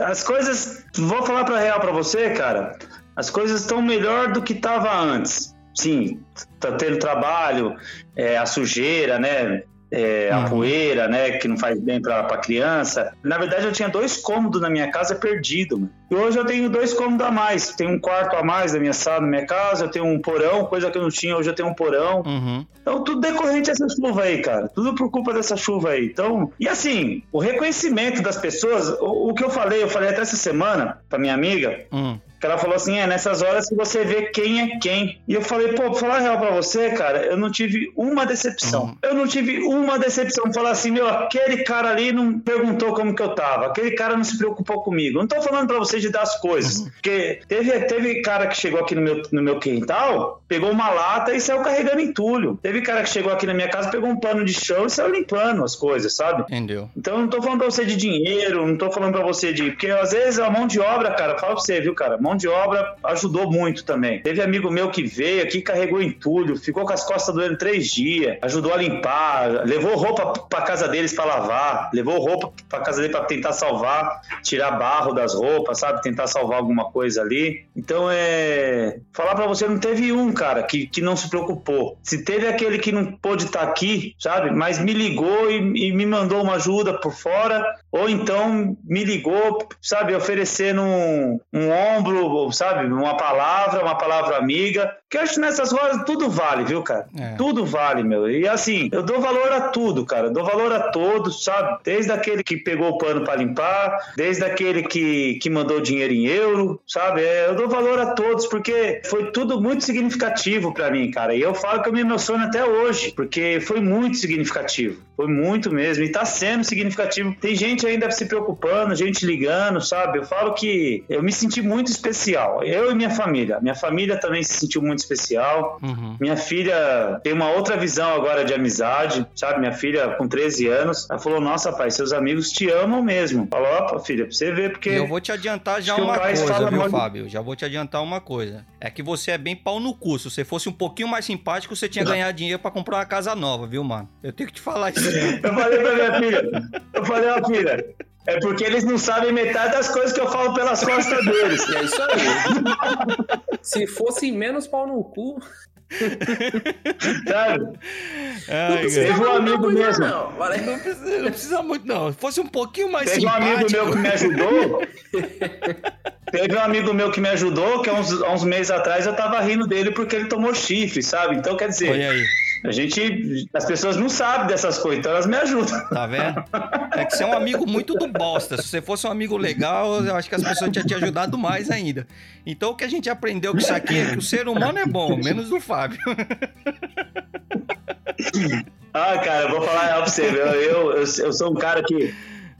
as coisas, vou falar pra real pra você, cara, as coisas estão melhor do que tava antes. Sim, tá tendo trabalho, é, a sujeira, né? é, a Uhum. poeira, né, que não faz bem pra, pra criança. Na verdade, eu tinha dois cômodos na minha casa perdido, mano. E hoje eu tenho dois cômodos a mais. Tenho um quarto a mais na minha sala, na minha casa, eu tenho um porão, coisa que eu não tinha, hoje eu tenho um porão. Uhum. Então, tudo decorrente dessa chuva aí, cara. Tudo por culpa dessa chuva aí. Então, e assim, o reconhecimento das pessoas, o, o que eu falei, eu falei até essa semana pra minha amiga, Hum. Ela falou assim: é nessas horas que você vê quem é quem. E eu falei, pô, pra falar real pra você, cara, eu não tive uma decepção. Uhum. Eu não tive uma decepção. Falar assim, meu, aquele cara ali não perguntou como que eu tava. Aquele cara não se preocupou comigo. Não tô falando pra você de dar as coisas. Uhum. Porque teve, teve cara que chegou aqui no meu, no meu quintal, pegou uma lata e saiu carregando entulho. Teve cara que chegou aqui na minha casa, pegou um pano de chão e saiu limpando as coisas, sabe? Entendeu? Então eu não tô falando pra você de dinheiro, não tô falando pra você de. Porque às vezes a mão de obra, cara, fala pra você, viu, cara? Mão de obra ajudou muito também. Teve amigo meu que veio aqui, carregou entulho, ficou com as costas doendo três dias, ajudou a limpar, levou roupa pra casa deles pra lavar, levou roupa pra casa dele pra tentar salvar, tirar barro das roupas, sabe? Tentar salvar alguma coisa ali. Então é. Falar pra você, não teve um, cara, que, que não se preocupou. Se teve aquele que não pôde estar aqui, sabe? Mas me ligou e, e me mandou uma ajuda por fora, ou então me ligou, sabe? Oferecendo um, um ombro, sabe? Uma palavra, uma palavra amiga. Que acho que nessas horas tudo vale, viu, cara? É. Tudo vale, meu. E assim, eu dou valor a tudo, cara. Eu dou valor a todos, sabe? Desde aquele que pegou o pano pra limpar, desde aquele que, que mandou dinheiro em euro, sabe? É, eu dou valor a todos, porque foi tudo muito significativo pra mim, cara. E eu falo que eu me emociono até hoje, porque foi muito significativo. Foi muito mesmo. E tá sendo significativo. Tem gente ainda se preocupando, gente ligando, sabe? Eu falo que eu me senti muito especial. Eu e minha família. Minha família também se sentiu muito especial. Uhum. Minha filha tem uma outra visão agora de amizade, sabe? Minha filha com 13 anos, ela falou: Nossa, pai, seus amigos te amam mesmo. Falou: Opa, filha, pra você ver, porque. Eu vou te adiantar já uma coisa, viu, Fábio? Já vou te adiantar uma coisa. É que você é bem pau no cu. Se você fosse um pouquinho mais simpático, você tinha [laughs] ganhado dinheiro pra comprar uma casa nova, viu, mano? Eu tenho que te falar isso. Eu falei pra minha filha: Eu falei, ó, filha. É porque eles não sabem metade das coisas que eu falo pelas costas deles. É isso aí. Se fosse menos pau no cu, Sabe? não Ai, precisava Teve um amigo mesmo. Não. Não precisa, não precisa muito, não. Se fosse um pouquinho mais Teve um simpático... amigo meu que me ajudou. [laughs] Teve um amigo meu que me ajudou, que há uns, há uns meses atrás eu tava rindo dele porque ele tomou chifre, sabe? Então, quer dizer, Olha aí, a gente. As pessoas não sabem dessas coisas, então elas me ajudam. tá vendo? É que você é um amigo muito do bosta. Se você fosse um amigo legal, eu acho que as pessoas tinham te ajudado mais ainda. Então o que a gente aprendeu com isso aqui é que o ser humano é bom, menos o Fábio. Ah, cara, eu vou falar real pra você. Eu, eu, eu, eu sou um cara que.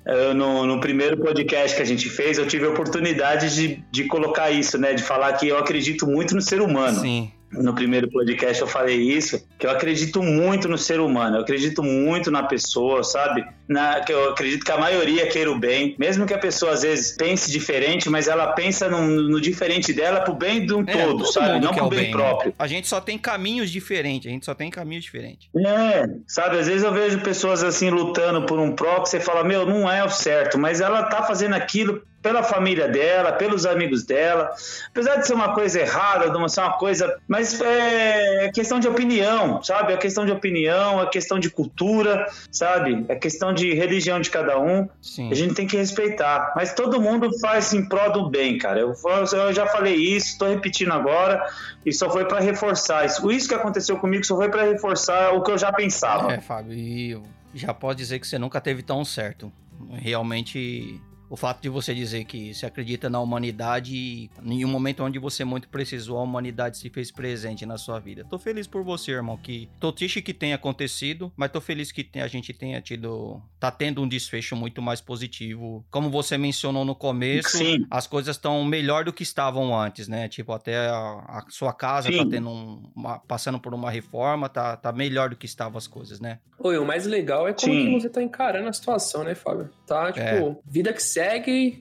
eu, no, no primeiro podcast que a gente fez, eu tive a oportunidade de, de colocar isso, né? De falar que eu acredito muito no ser humano. Sim. No primeiro podcast eu falei isso, que eu acredito muito no ser humano, eu acredito muito na pessoa, sabe? Na, que eu acredito que a maioria queira o bem, mesmo que a pessoa às vezes pense diferente, mas ela pensa no, no diferente dela pro bem de um É, todo, sabe? Não pro o bem, né? próprio. A gente só tem caminhos diferentes, a gente só tem caminhos diferentes. É, sabe, às vezes eu vejo pessoas assim lutando por um pró que você fala, meu, não é o certo, mas ela tá fazendo aquilo pela família dela, pelos amigos dela, apesar de ser uma coisa errada, de uma ser uma coisa, mas é questão de opinião, sabe? É questão de opinião, é questão de cultura, sabe? É questão de religião de cada um. Sim. A gente tem que respeitar. Mas todo mundo faz em prol do bem, cara. Eu, eu já falei isso, estou repetindo agora, e só foi para reforçar isso. Isso que aconteceu comigo só foi para reforçar o que eu já pensava. É, Fábio, e já pode dizer que você nunca teve tão certo. Realmente, o fato de você dizer que se acredita na humanidade e em um momento onde você muito precisou, a humanidade se fez presente na sua vida. Tô feliz por você, irmão, que tô triste que tenha acontecido, mas tô feliz que a gente tenha tido, tá tendo um desfecho muito mais positivo. Como você mencionou no começo, Sim. as coisas estão melhor do que estavam antes, né? Tipo, até a, a sua casa Sim. tá tendo um, uma- passando por uma reforma, tá, tá melhor do que estavam as coisas, né? Oi, o mais legal é como você tá encarando a situação, né, Fábio? Tá, tipo, É. vida que segue,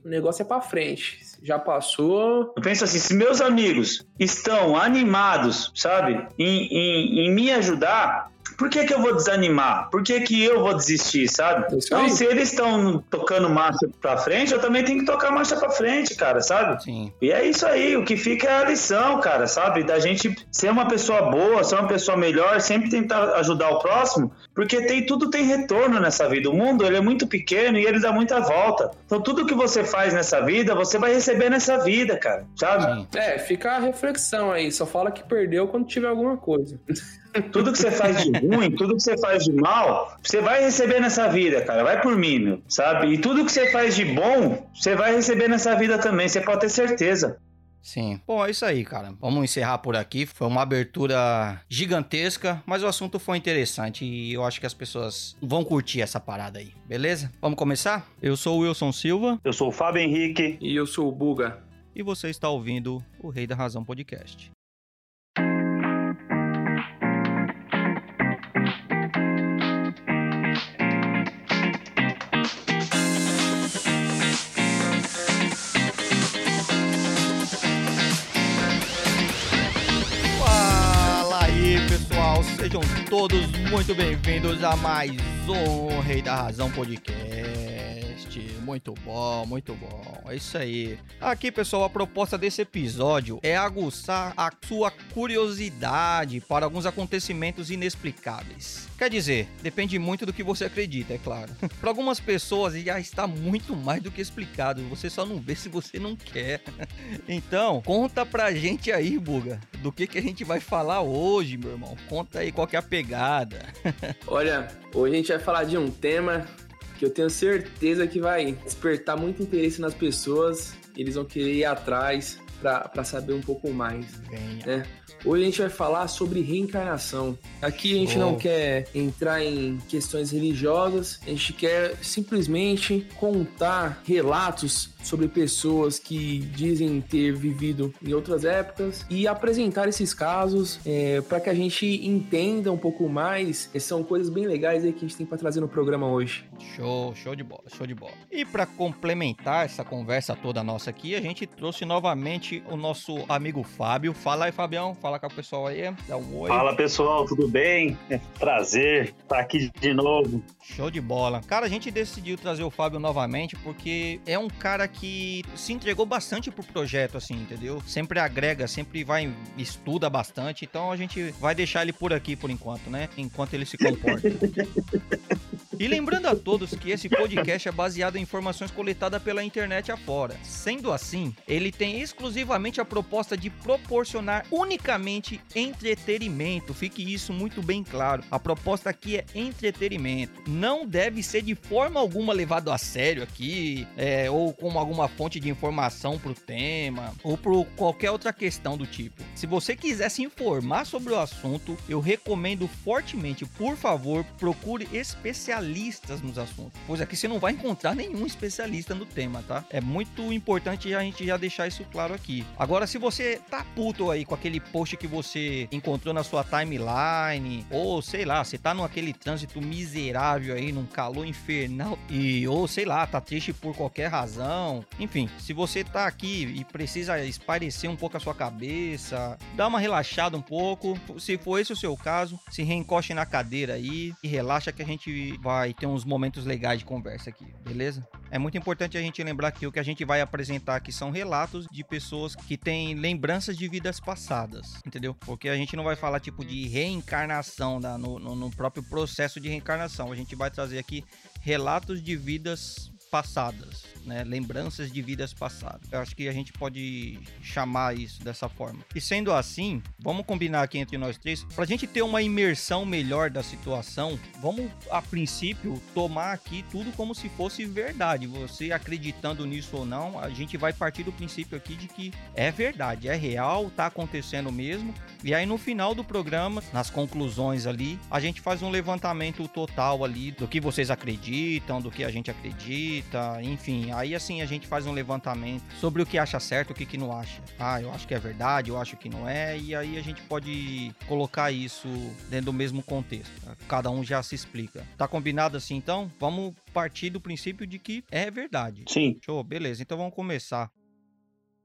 o negócio é pra frente. Já passou. Eu penso assim, se meus amigos estão animados, sabe, em, em, em me ajudar, por que, que eu vou desanimar? Por que, que eu vou desistir, sabe? Isso Então, se eles estão tocando marcha pra frente, eu também tenho que tocar marcha pra frente, cara, sabe? Sim. E é isso aí, o que fica é a lição, cara, sabe? Da gente ser uma pessoa boa, ser uma pessoa melhor, sempre tentar ajudar o próximo, porque tem tudo tem retorno nessa vida. O mundo, ele é muito pequeno e ele dá muita volta. Então tudo que você faz nessa vida, você vai receber nessa vida, cara, sabe? Sim. É, fica a reflexão aí. Só fala que perdeu quando tiver alguma coisa. [laughs] Tudo que você faz de ruim, tudo que você faz de mal, você vai receber nessa vida, cara. Vai por mim, meu, sabe? E tudo que você faz de bom, você vai receber nessa vida também, você pode ter certeza. Sim. Bom, é isso aí, cara. Vamos encerrar por aqui. Foi uma abertura gigantesca, mas o assunto foi interessante e eu acho que as pessoas vão curtir essa parada aí, beleza? Vamos começar? Eu sou o Wilson Silva Eu sou o Fábio Henrique. E eu sou o Buga. e você está ouvindo o Rei da Razão Podcast. Todos muito bem-vindos a mais um Rei da Razão Podcast. Muito bom, muito bom. É isso aí. Aqui, pessoal, a proposta desse episódio é aguçar a sua curiosidade para alguns acontecimentos inexplicáveis. Quer dizer, depende muito do que você acredita, é claro. [laughs] para algumas pessoas já está muito mais do que explicado. Você só não vê se você não quer. [laughs] Então, conta pra gente aí, Buga, do que, que a gente vai falar hoje, meu irmão. Conta aí qual que é a pegada. [laughs] Olha, hoje a gente vai falar de um tema que eu tenho certeza que vai despertar muito interesse nas pessoas. Eles vão querer ir atrás pra pra saber um pouco mais. Né? Hoje a gente vai falar sobre reencarnação. Aqui a gente Show. não quer entrar em questões religiosas, a gente quer simplesmente contar relatos sobre pessoas que dizem ter vivido em outras épocas e apresentar esses casos para que a gente entenda um pouco mais. Essas são coisas bem legais aí que a gente tem para trazer no programa hoje. Show, show de bola, show de bola. E para complementar essa conversa toda nossa aqui, a gente trouxe novamente o nosso amigo Fábio. Fala aí, Fabião, fala com o pessoal aí, dá um oi. Fala pessoal, tudo bem? É prazer estar aqui de novo. Show de bola. Cara, a gente decidiu trazer o Fábio novamente porque é um cara que se entregou bastante pro projeto, assim, entendeu? Sempre agrega, sempre vai, estuda bastante. Então a gente vai deixar ele por aqui por enquanto, né? Enquanto ele se comporta. E lembrando a todos que esse podcast é baseado em informações coletadas pela internet afora. Sendo assim, ele tem exclusivamente a proposta de proporcionar unicamente entretenimento. Fique isso muito bem claro. A proposta aqui é entretenimento. Não deve ser de forma alguma levado a sério aqui, é, ou como alguma fonte de informação pro tema, ou por qualquer outra questão do tipo. Se você quiser se informar sobre o assunto, eu recomendo fortemente, por favor, procure especialistas nos assuntos, pois aqui você não vai encontrar nenhum especialista no tema, tá? É muito importante a gente já deixar isso claro aqui. Agora, se você tá puto aí com aquele post que você encontrou na sua timeline, ou sei lá, você tá naquele trânsito miserável aí, num calor infernal, e ou sei lá, tá triste por qualquer razão, enfim, se você tá aqui e precisa espairecer um pouco a sua cabeça, dá uma relaxada um pouco, se for esse o seu caso, se reencoste na cadeira aí e relaxa que a gente vai ter uns momentos legais de conversa aqui, beleza? É muito importante a gente lembrar que o que a gente vai apresentar aqui são relatos de pessoas que têm lembranças de vidas passadas, entendeu? Porque a gente não vai falar tipo de reencarnação da- no, no- no próprio processo de reencarnação. A gente vai trazer aqui relatos de vidas passadas, né? Lembranças de vidas passadas. Eu acho que a gente pode chamar isso dessa forma. E sendo assim, vamos combinar aqui entre nós três, pra gente ter uma imersão melhor da situação, vamos a princípio tomar aqui tudo como se fosse verdade. Você acreditando nisso ou não, a gente vai partir do princípio aqui de que é verdade, é real, tá acontecendo mesmo. E aí no final do programa, nas conclusões ali, a gente faz um levantamento total ali do que vocês acreditam, do que a gente acredita, enfim. Aí assim a gente faz um levantamento sobre o que acha certo, o que, que não acha. Ah, eu acho que é verdade, eu acho que não é, e aí a gente pode colocar isso dentro do mesmo contexto. Cada um já se explica. Tá combinado assim então? Vamos partir do princípio de que é verdade. Sim. Show, beleza. Então vamos começar.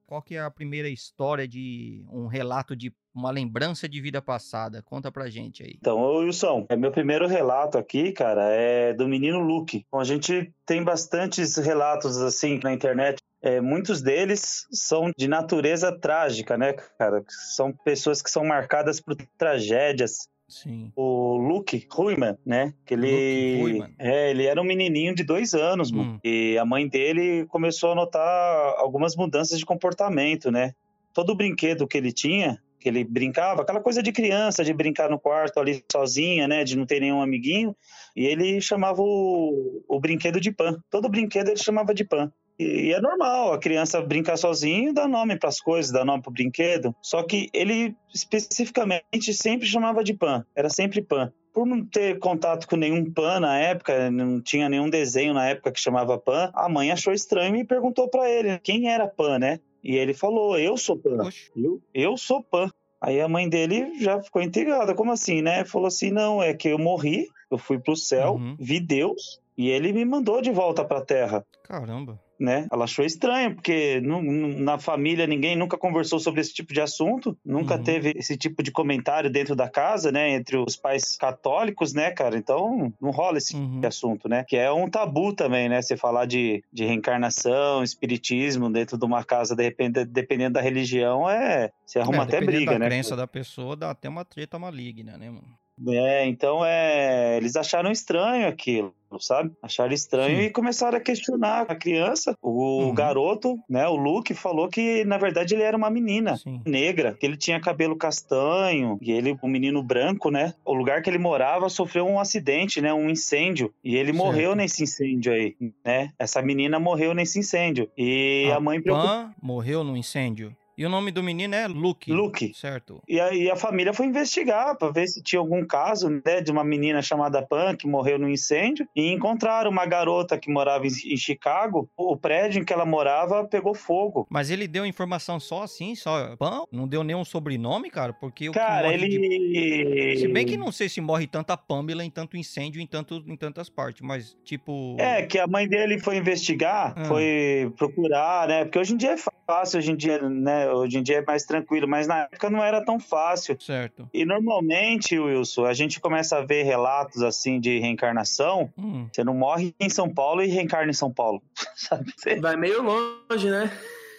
Qual que é a primeira história de um relato de uma lembrança de vida passada. Conta pra gente aí. Então, ô Wilson, é meu primeiro relato aqui, cara, é do menino Luke. Bom, a gente tem bastantes relatos assim na internet. É, muitos deles são de natureza trágica, né, cara? São pessoas que são marcadas por tragédias. Sim. O Luke Ruiman, né? Que ele, é, ele era um menininho de dois anos, mano. Hum. E a mãe dele começou a notar algumas mudanças de comportamento, né? Todo brinquedo que ele tinha, que ele brincava, aquela coisa de criança, de brincar no quarto ali sozinha, né? De não ter nenhum amiguinho. E ele chamava o, o brinquedo de pan. Todo brinquedo ele chamava de pan. E, é normal a criança brincar sozinho e dar nome para as coisas, dar nome para o brinquedo. Só que ele especificamente sempre chamava de pan. Era sempre pan por não ter contato com nenhum Pan na época, não tinha nenhum desenho na época que chamava Pan, a mãe achou estranho e perguntou para ele quem era Pan, né? E ele falou: Eu sou Pan. Eu, eu sou Pan. Aí a mãe dele já ficou intrigada. Como assim, né? Falou assim: Não, é que eu morri, eu fui pro céu, Uhum. vi Deus e ele me mandou de volta pra terra Caramba. Né? Ela achou estranho, porque na família ninguém nunca conversou sobre esse tipo de assunto, nunca Uhum. teve esse tipo de comentário dentro da casa, né? Entre os pais católicos, né, cara? Então não rola esse Uhum. assunto, né? Que é um tabu também, né? Você falar de, de reencarnação, espiritismo dentro de uma casa, de repente, dependendo da religião, é. Você arruma É, até briga, da né? crença da pessoa, dá até uma treta maligna, né, mano? É, então é, eles acharam estranho aquilo, sabe? Acharam estranho Sim. e começaram a questionar a criança. O Uhum. garoto, né, o Luke, falou que na verdade ele era uma menina Sim. negra, que ele tinha cabelo castanho e ele, um menino branco, né? O lugar que ele morava sofreu um acidente, né, um incêndio e ele Certo. morreu nesse incêndio aí, né? Essa menina morreu nesse incêndio e a, mãe preocupada. Pan morreu no incêndio. E o nome do menino é Luke. Luke. Certo. E aí a família foi investigar para ver se tinha algum caso né, de uma menina chamada Pan que morreu no incêndio e encontraram uma garota que morava em, em Chicago. O prédio em que ela morava pegou fogo. Mas ele deu informação só assim, só Pan? Não deu nenhum sobrenome, cara? Porque Cara, morre de- ele. Se bem que não sei se morre tanta Pamela em tanto incêndio em, tanto, em tantas partes, mas tipo. É, que a mãe dele foi investigar, Ah. foi procurar, né? Porque hoje em dia é fácil, hoje em dia, né? Hoje em dia é mais tranquilo, mas na época não era tão fácil. Certo. E normalmente, Wilson, a gente começa a ver relatos assim de reencarnação. Hum, Você não morre em São Paulo e reencarna em São Paulo. [laughs] Sabe? Vai meio longe, né?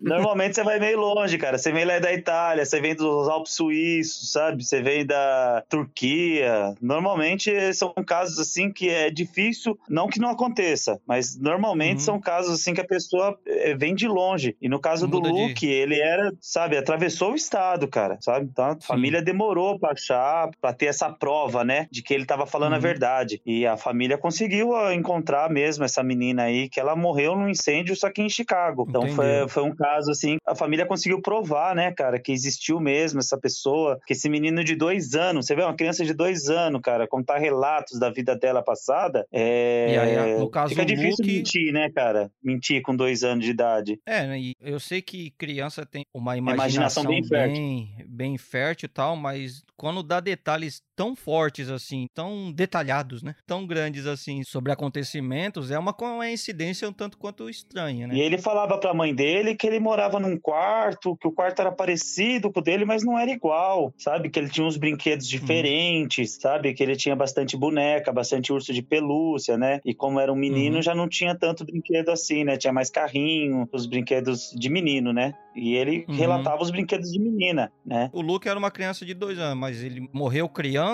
Normalmente você vai meio longe, cara. Você vem lá da Itália, você vem dos Alpes Suíços, sabe? Você vem da Turquia. Normalmente são casos assim que é difícil, não que não aconteça, mas normalmente Uhum. são casos assim que a pessoa eh, vem de longe. E no caso do Muda de- Luke, ele era, sabe, atravessou o estado, cara, sabe? Então a família demorou pra achar, pra ter essa prova, né, de que ele tava falando a Uhum. verdade. E a família conseguiu ó, encontrar mesmo essa menina aí, que ela morreu num incêndio, só que em Chicago. Então foi, foi um caso assim, a família conseguiu provar, né, cara, que existiu mesmo essa pessoa, que esse menino de dois anos, você vê uma criança de dois anos, cara, contar relatos da vida dela passada, é. E aí, no caso, Fica difícil Luke- mentir, né, cara? Mentir com dois anos de idade. É, né, e eu sei que criança tem uma imaginação imaginação, bem bem, fértil. bem, fértil e tal, mas quando dá detalhes tão fortes assim, tão detalhados, né? Tão grandes assim sobre acontecimentos, é uma coincidência um tanto quanto estranha, né? E ele falava pra mãe dele que ele morava num quarto, que o quarto era parecido com o dele, mas não era igual, sabe? Que ele tinha uns brinquedos diferentes, sabe? Que ele tinha bastante boneca, bastante urso de pelúcia, né? E como era um menino, Uhum. já não tinha tanto brinquedo assim, né? Tinha mais carrinho, os brinquedos de menino, né? E ele Uhum. relatava os brinquedos de menina, né? O Luke era uma criança de dois anos, mas ele morreu criança?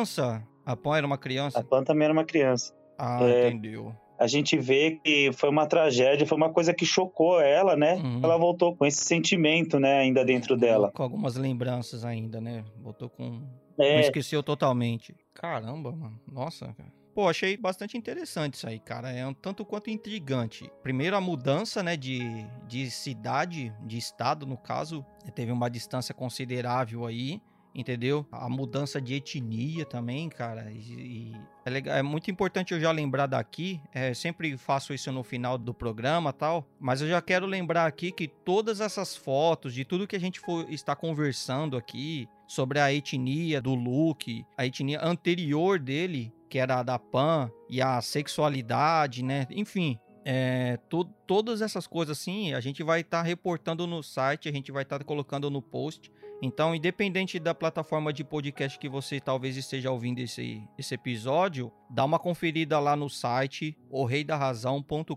A Pan era uma A criança? Pan também era uma criança. Ah, É. entendeu. a gente vê que foi uma tragédia, foi uma coisa que chocou ela, né? Uhum. Ela voltou com esse sentimento, né, ainda dentro dela. Com algumas lembranças ainda, né? Botou com. Não É, esqueceu totalmente. Caramba, mano. Nossa, cara. Pô, achei bastante interessante isso aí, cara. É um tanto quanto intrigante. Primeiro, a mudança, né, de, de cidade, de estado, no caso. Teve uma distância considerável aí, entendeu? A mudança de etnia também, cara. E, e é, legal, é muito importante eu já lembrar daqui. É, sempre faço isso no final do programa tal. Mas eu já quero lembrar aqui que todas essas fotos, de tudo que a gente for, está conversando aqui, sobre a etnia do Luke, a etnia anterior dele, que era a da Pan, e a sexualidade, né? Enfim, É, to, todas essas coisas assim, a gente vai estar tá reportando no site, a gente vai estar tá colocando no post. Então, independente da plataforma de podcast que você talvez esteja ouvindo esse, esse episódio, dá uma conferida lá no site orreidarrazão.com.br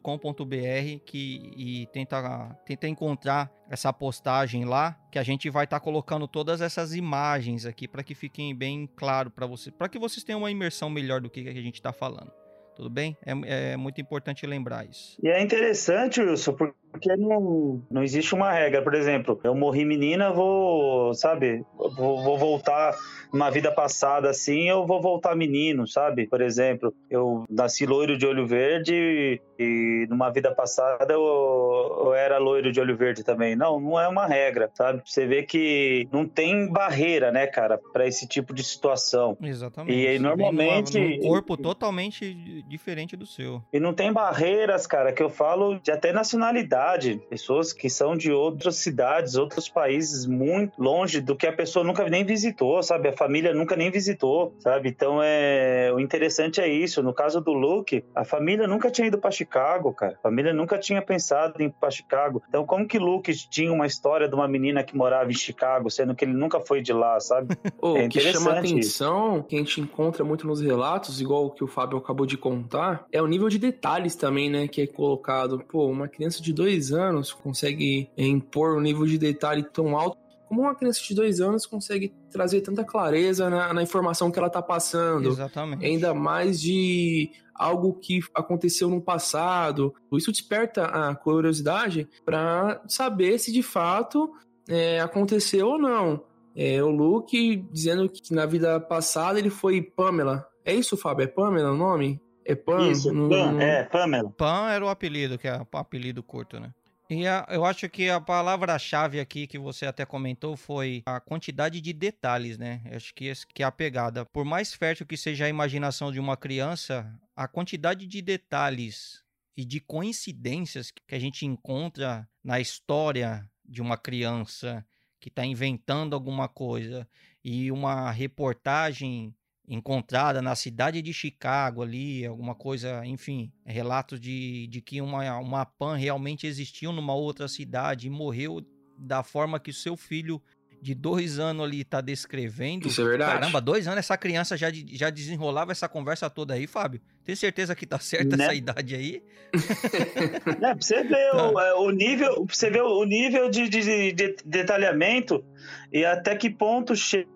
que e tenta, tenta encontrar essa postagem lá, que a gente vai estar tá colocando todas essas imagens aqui para que fiquem bem claro para você, para que vocês tenham uma imersão melhor do que a gente está falando. Tudo bem? É, é, muito importante lembrar isso. E é interessante, Wilson, porque não, não existe uma regra. Por exemplo, eu morri menina, vou, sabe, vou, vou voltar numa vida passada assim, eu vou voltar menino, sabe? Por exemplo, eu nasci loiro de olho verde e numa vida passada eu, eu era loiro de olho verde também. Não, não é uma regra, sabe? Você vê que não tem barreira, né, cara, para esse tipo de situação. Exatamente. E aí, normalmente. Um corpo totalmente diferente do seu. E não tem barreiras, cara, que eu falo de até nacionalidade. Pessoas que são de outras cidades, outros países muito longe do que a pessoa nunca nem visitou, sabe? A família nunca nem visitou, sabe? Então é. O interessante é isso. No caso do Luke, a família nunca tinha ido para Chicago, cara. A família nunca tinha pensado em ir para Chicago. Então, como que Luke tinha uma história de uma menina que morava em Chicago, sendo que ele nunca foi de lá, sabe? [laughs] O é que chama atenção, isso. que a gente encontra muito nos relatos, igual o que o Fábio acabou de contar, é o nível de detalhes também, né, que é colocado. Pô, uma criança de dois anos consegue impor um nível de detalhe tão alto como uma criança de dois anos consegue trazer tanta clareza na, na informação que ela está passando. Exatamente. Ainda mais de algo que aconteceu no passado. Isso desperta a curiosidade para saber se de fato é, aconteceu ou não. É, o Luke dizendo que na vida passada ele foi Pamela. É isso, Fábio? É Pamela o nome? É Pam? Isso, no, Pam, no... é, Pamela. Pam era o apelido, que é o apelido curto, né? E a, eu acho que a palavra-chave aqui que você até comentou foi a quantidade de detalhes, né? Eu acho que esse que é a pegada. Por mais fértil que seja a imaginação de uma criança, a quantidade de detalhes e de coincidências que a gente encontra na história de uma criança que está inventando alguma coisa e uma reportagem encontrada na cidade de Chicago ali, alguma coisa, enfim, relatos de, de que uma, uma PAN realmente existiu numa outra cidade e morreu da forma que o seu filho de dois anos ali tá descrevendo. Isso é verdade. Caramba, dois anos essa criança já, já desenrolava essa conversa toda aí, Fábio. Tem certeza que tá certa né? essa idade aí? [laughs] é, pra você ver tá. o, é, o, nível, você ver o nível de, de, de detalhamento e até que ponto chega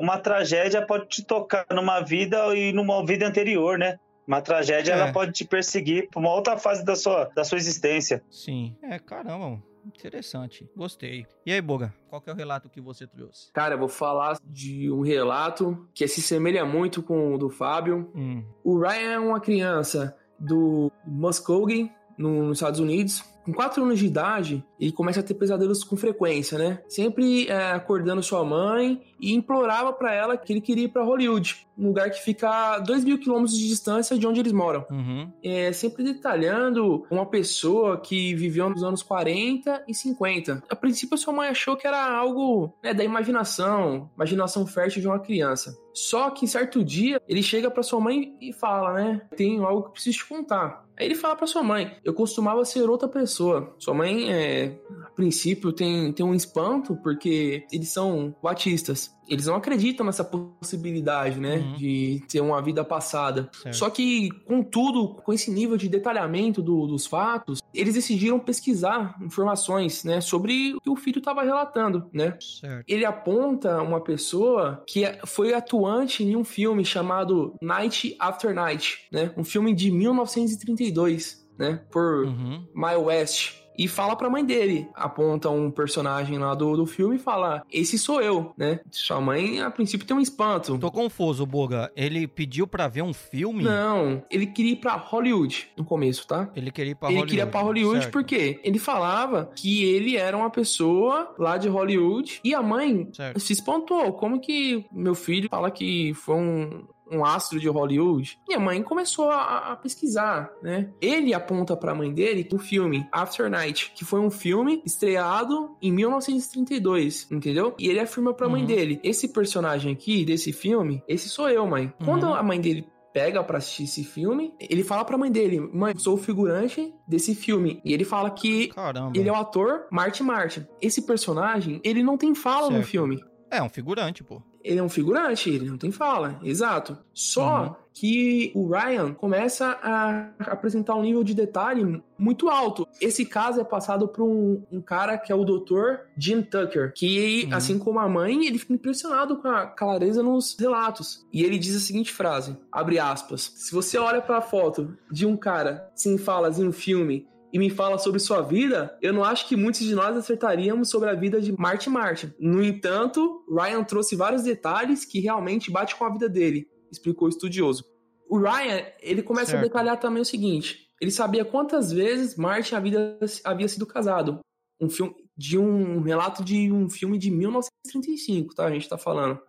uma tragédia pode te tocar numa vida e numa vida anterior, né? Uma tragédia é. ela pode te perseguir por uma outra fase da sua, da sua existência. Sim. É, caramba, interessante. Gostei. E aí, Boga, qual é o relato que você trouxe? Cara, eu vou falar de um relato que se semelha muito com o do Fábio. Hum. O Ryan é uma criança do Muskogee, nos Estados Unidos. Com 4 anos de idade, ele começa a ter pesadelos com frequência, né? Sempre é, acordando sua mãe e implorava para ela que ele queria ir para Hollywood, um lugar que fica a 2 mil quilômetros de distância de onde eles moram. Uhum. É, sempre detalhando uma pessoa que viveu nos anos 40 e 50. A princípio, sua mãe achou que era algo né, da imaginação, imaginação fértil de uma criança. Só que certo dia ele chega para sua mãe e fala, né? Tenho algo que preciso te contar. Aí ele fala para sua mãe: Eu costumava ser outra pessoa. Sua mãe, é, a princípio, tem, tem um espanto porque eles são batistas eles não acreditam nessa possibilidade, né? Uhum. De ter uma vida passada. Certo. Só que, contudo, com esse nível de detalhamento do, dos fatos, eles decidiram pesquisar informações, né? Sobre o que o filho estava relatando, né? Certo. Ele aponta uma pessoa que foi atuante em um filme chamado Night After Night, né? Um filme de 1932, né? Por uhum. My West e fala pra mãe dele. Aponta um personagem lá do, do filme e fala: Esse sou eu, né? Sua mãe, a princípio, tem um espanto. Tô confuso, Boga. Ele pediu pra ver um filme? Não, ele queria ir pra Hollywood no começo, tá? Ele queria ir pra ele Hollywood. Ele queria pra Hollywood certo. porque ele falava que ele era uma pessoa lá de Hollywood e a mãe certo. se espantou. Como que meu filho fala que foi um, um astro de Hollywood. Minha mãe começou a, a pesquisar, né? Ele aponta para a mãe dele o filme After Night, que foi um filme estreado em 1932, entendeu? E ele afirma para a mãe uhum. dele: esse personagem aqui desse filme, esse sou eu, mãe. Uhum. Quando a mãe dele pega pra assistir esse filme. Ele fala pra mãe dele: Mãe, sou o figurante desse filme. E ele fala que Caramba. ele é o ator Marty Martin. Esse personagem, ele não tem fala no Certo. filme. É um figurante, pô. Ele é um figurante, ele não tem fala, exato. Só Uhum. que o Ryan começa a apresentar um nível de detalhe muito alto. Esse caso é passado por um, um cara que é o Dr. Jim Tucker, que, Uhum. assim como a mãe, ele fica impressionado com a clareza nos relatos. E ele diz a seguinte frase, abre aspas, se você olha pra foto de um cara sem falas em um filme e me fala sobre sua vida, eu não acho que muitos de nós acertaríamos sobre a vida de Marty Martin. No entanto, Ryan trouxe vários detalhes que realmente batem com a vida dele, explicou o estudioso. O Ryan, ele começa Certo. a detalhar também o seguinte: ele sabia quantas vezes Martin havia, havia sido casado. Um filme de um relato de um filme de 1935, tá? A gente tá falando.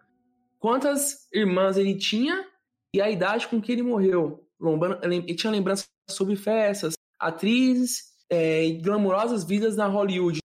Quantas irmãs ele tinha e a idade com que ele morreu. Lombando- Ele tinha lembranças sobre festas, atrizes é, e glamurosas vidas na Hollywood.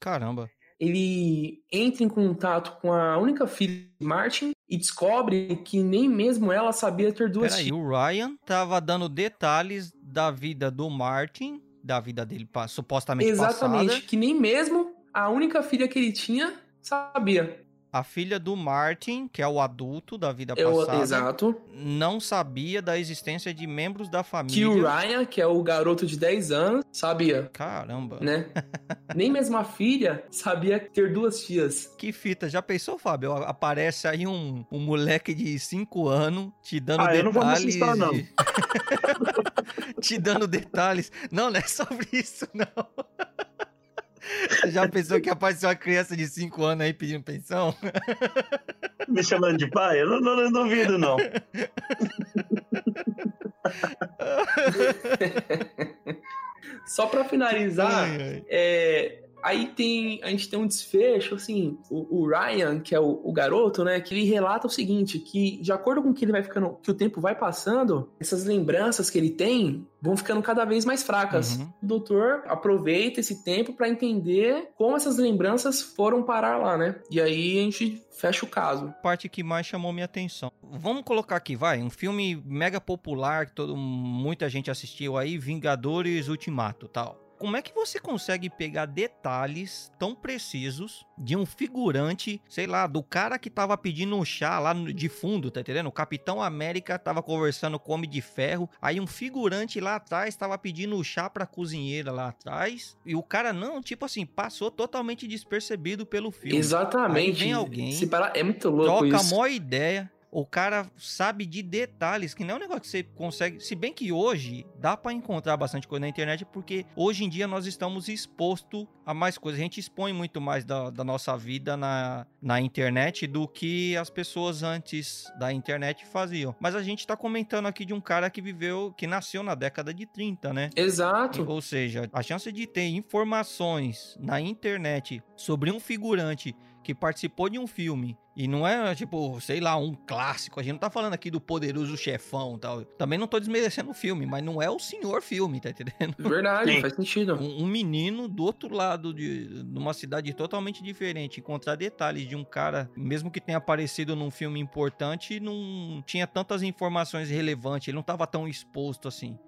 Caramba. Ele entra em contato com a única filha de Martin e descobre que nem mesmo ela sabia ter duas Peraí, filhas. o Ryan tava dando detalhes da vida do Martin, da vida dele supostamente Exatamente, passada. que nem mesmo a única filha que ele tinha sabia. A filha do Martin, que é o adulto da vida Eu, passada, exato. não sabia da existência de membros da Que família. o Ryan, que é o garoto de 10 anos, sabia, Caramba. né? [laughs] nem mesmo a filha sabia ter duas tias. Que fita, já pensou, Fábio? Aparece aí um, um moleque de 5 anos te dando Ah, eu não vou me detalhes. assustar, não. [laughs] te dando detalhes. Não, não é sobre isso, não. [laughs] Você [laughs] já pensou que apareceu uma criança de 5 anos aí pedindo pensão? [laughs] Me chamando de pai? Eu não, não, não duvido, não. [laughs] Só pra finalizar, Ai, ai. É, aí tem a gente tem um desfecho assim o, o Ryan que é o, o garoto né que ele relata o seguinte que de acordo com que ele vai ficando que o tempo vai passando essas lembranças que ele tem vão ficando cada vez mais fracas Uhum. o doutor aproveita esse tempo pra entender como essas lembranças foram parar lá né e aí a gente fecha o caso parte que mais chamou minha atenção. Vamos colocar aqui, vai, um filme mega popular que todo, muita gente assistiu aí, Vingadores Ultimato, tal. Como é que você consegue pegar detalhes tão precisos de um figurante, sei lá, do cara que tava pedindo um chá lá de fundo, tá entendendo? O Capitão América tava conversando com o Homem de Ferro, aí um figurante lá atrás tava pedindo o chá pra cozinheira lá atrás, e o cara não, tipo assim, passou totalmente despercebido pelo filme. exatamente Aí vem alguém, se parar é muito louco troca a isso maior ideia. O cara sabe de detalhes, que não é um negócio que você consegue. Se bem que hoje dá pra encontrar bastante coisa na internet, porque hoje em dia nós estamos expostos a mais coisas. A gente expõe muito mais da, da nossa vida na, na internet do que as pessoas antes da internet faziam. Mas a gente tá comentando aqui de um cara que viveu, que nasceu na década de 30, né? exato Ou seja, a chance de ter informações na internet sobre um figurante que participou de um filme e não é tipo, sei lá, um clássico. A gente não tá falando aqui do poderoso chefão e tal. Também não tô desmerecendo o filme, mas não é o senhor filme, tá entendendo? [laughs] verdade Sim. faz sentido Um, um menino do outro lado de, de uma cidade totalmente diferente, encontrar detalhes de um cara, mesmo que tenha aparecido num filme importante, não tinha tantas informações relevantes, ele não tava tão exposto assim.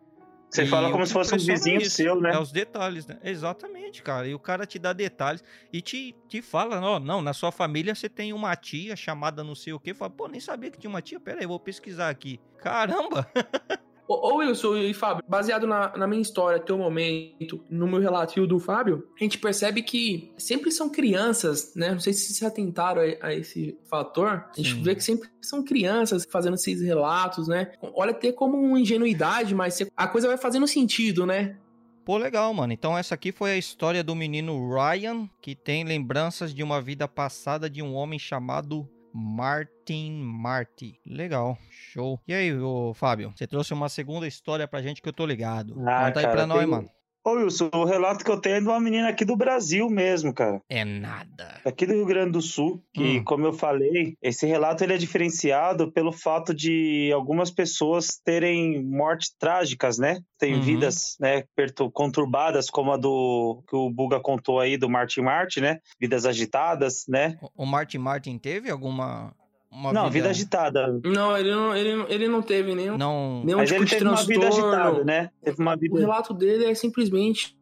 Você E fala como se fosse um impressiona vizinho é isso, seu, né? É os detalhes, né? Exatamente, cara. E o cara te dá detalhes e te, te fala, ó, não, na sua família você tem uma tia chamada não sei o quê. Fala, pô, nem sabia que tinha uma tia. Pera aí, vou pesquisar aqui. Caramba! [laughs] Ô, ô, Wilson e Fábio, baseado na, na minha história, teu momento, no meu relato e o do Fábio, a gente percebe que sempre são crianças, né? Não sei se vocês se atentaram a, a esse fator. A gente Sim. vê que sempre são crianças fazendo esses relatos, né? Olha até como uma ingenuidade, mas a coisa vai fazendo sentido, né? Pô, legal, mano. Então essa aqui foi a história do menino Ryan, que tem lembranças de uma vida passada de um homem chamado Martin Marty. Legal, show. E aí, ô, Fábio, você trouxe uma segunda história pra gente que eu tô ligado. Ah, Conta aí cara, pra nós, tem- mano. Ô, Wilson, o relato que eu tenho é de uma menina aqui do Brasil mesmo, cara. É nada. Aqui do Rio Grande do Sul, que, Hum. como eu falei, esse relato ele é diferenciado pelo fato de algumas pessoas terem mortes trágicas, né? Tem Uhum. vidas, né, conturbadas, como a do que o Buga contou aí do Martin Martin, né? Vidas agitadas, né? O- O Martin Martin teve alguma uma não, vida agitada. Não, ele não, ele, não- ele não teve nenhum, Não. nenhum Mas tipo ele de teve uma vida transtorno. agitada, né? Teve uma O vida. relato dele é simplesmente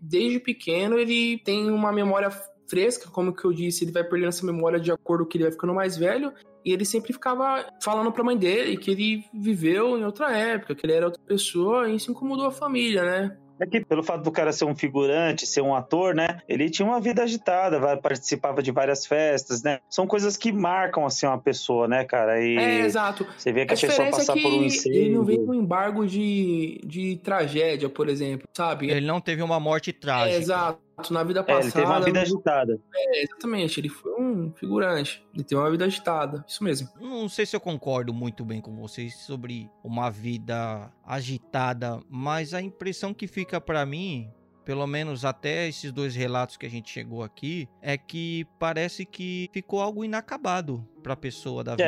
desde pequeno ele tem uma memória fresca, como que eu disse, ele vai perdendo essa memória de acordo com que ele vai ficando mais velho. E ele sempre ficava falando pra mãe dele que ele viveu em outra época, que ele era outra pessoa, e isso incomodou a família, né? É que pelo fato do cara ser um figurante, ser um ator, né? Ele tinha uma vida agitada, vai- participava de várias festas, né? São coisas que marcam, assim, uma pessoa, né, cara? E É, exato. você vê que A a, pessoa diferença é passar que por um incêndio. ele não veio com embargo de, de tragédia, por exemplo, sabe? Ele não teve uma morte É, trágica. exato. Na vida É, passada. ele teve uma vida agitada. É, exatamente. Ele foi um figurante. Ele teve uma vida agitada. Isso mesmo. Não sei se eu concordo muito bem com vocês sobre uma vida agitada, mas a impressão que fica pra mim, pelo menos até esses dois relatos que a gente chegou aqui, é que parece que ficou algo inacabado pra pessoa da vida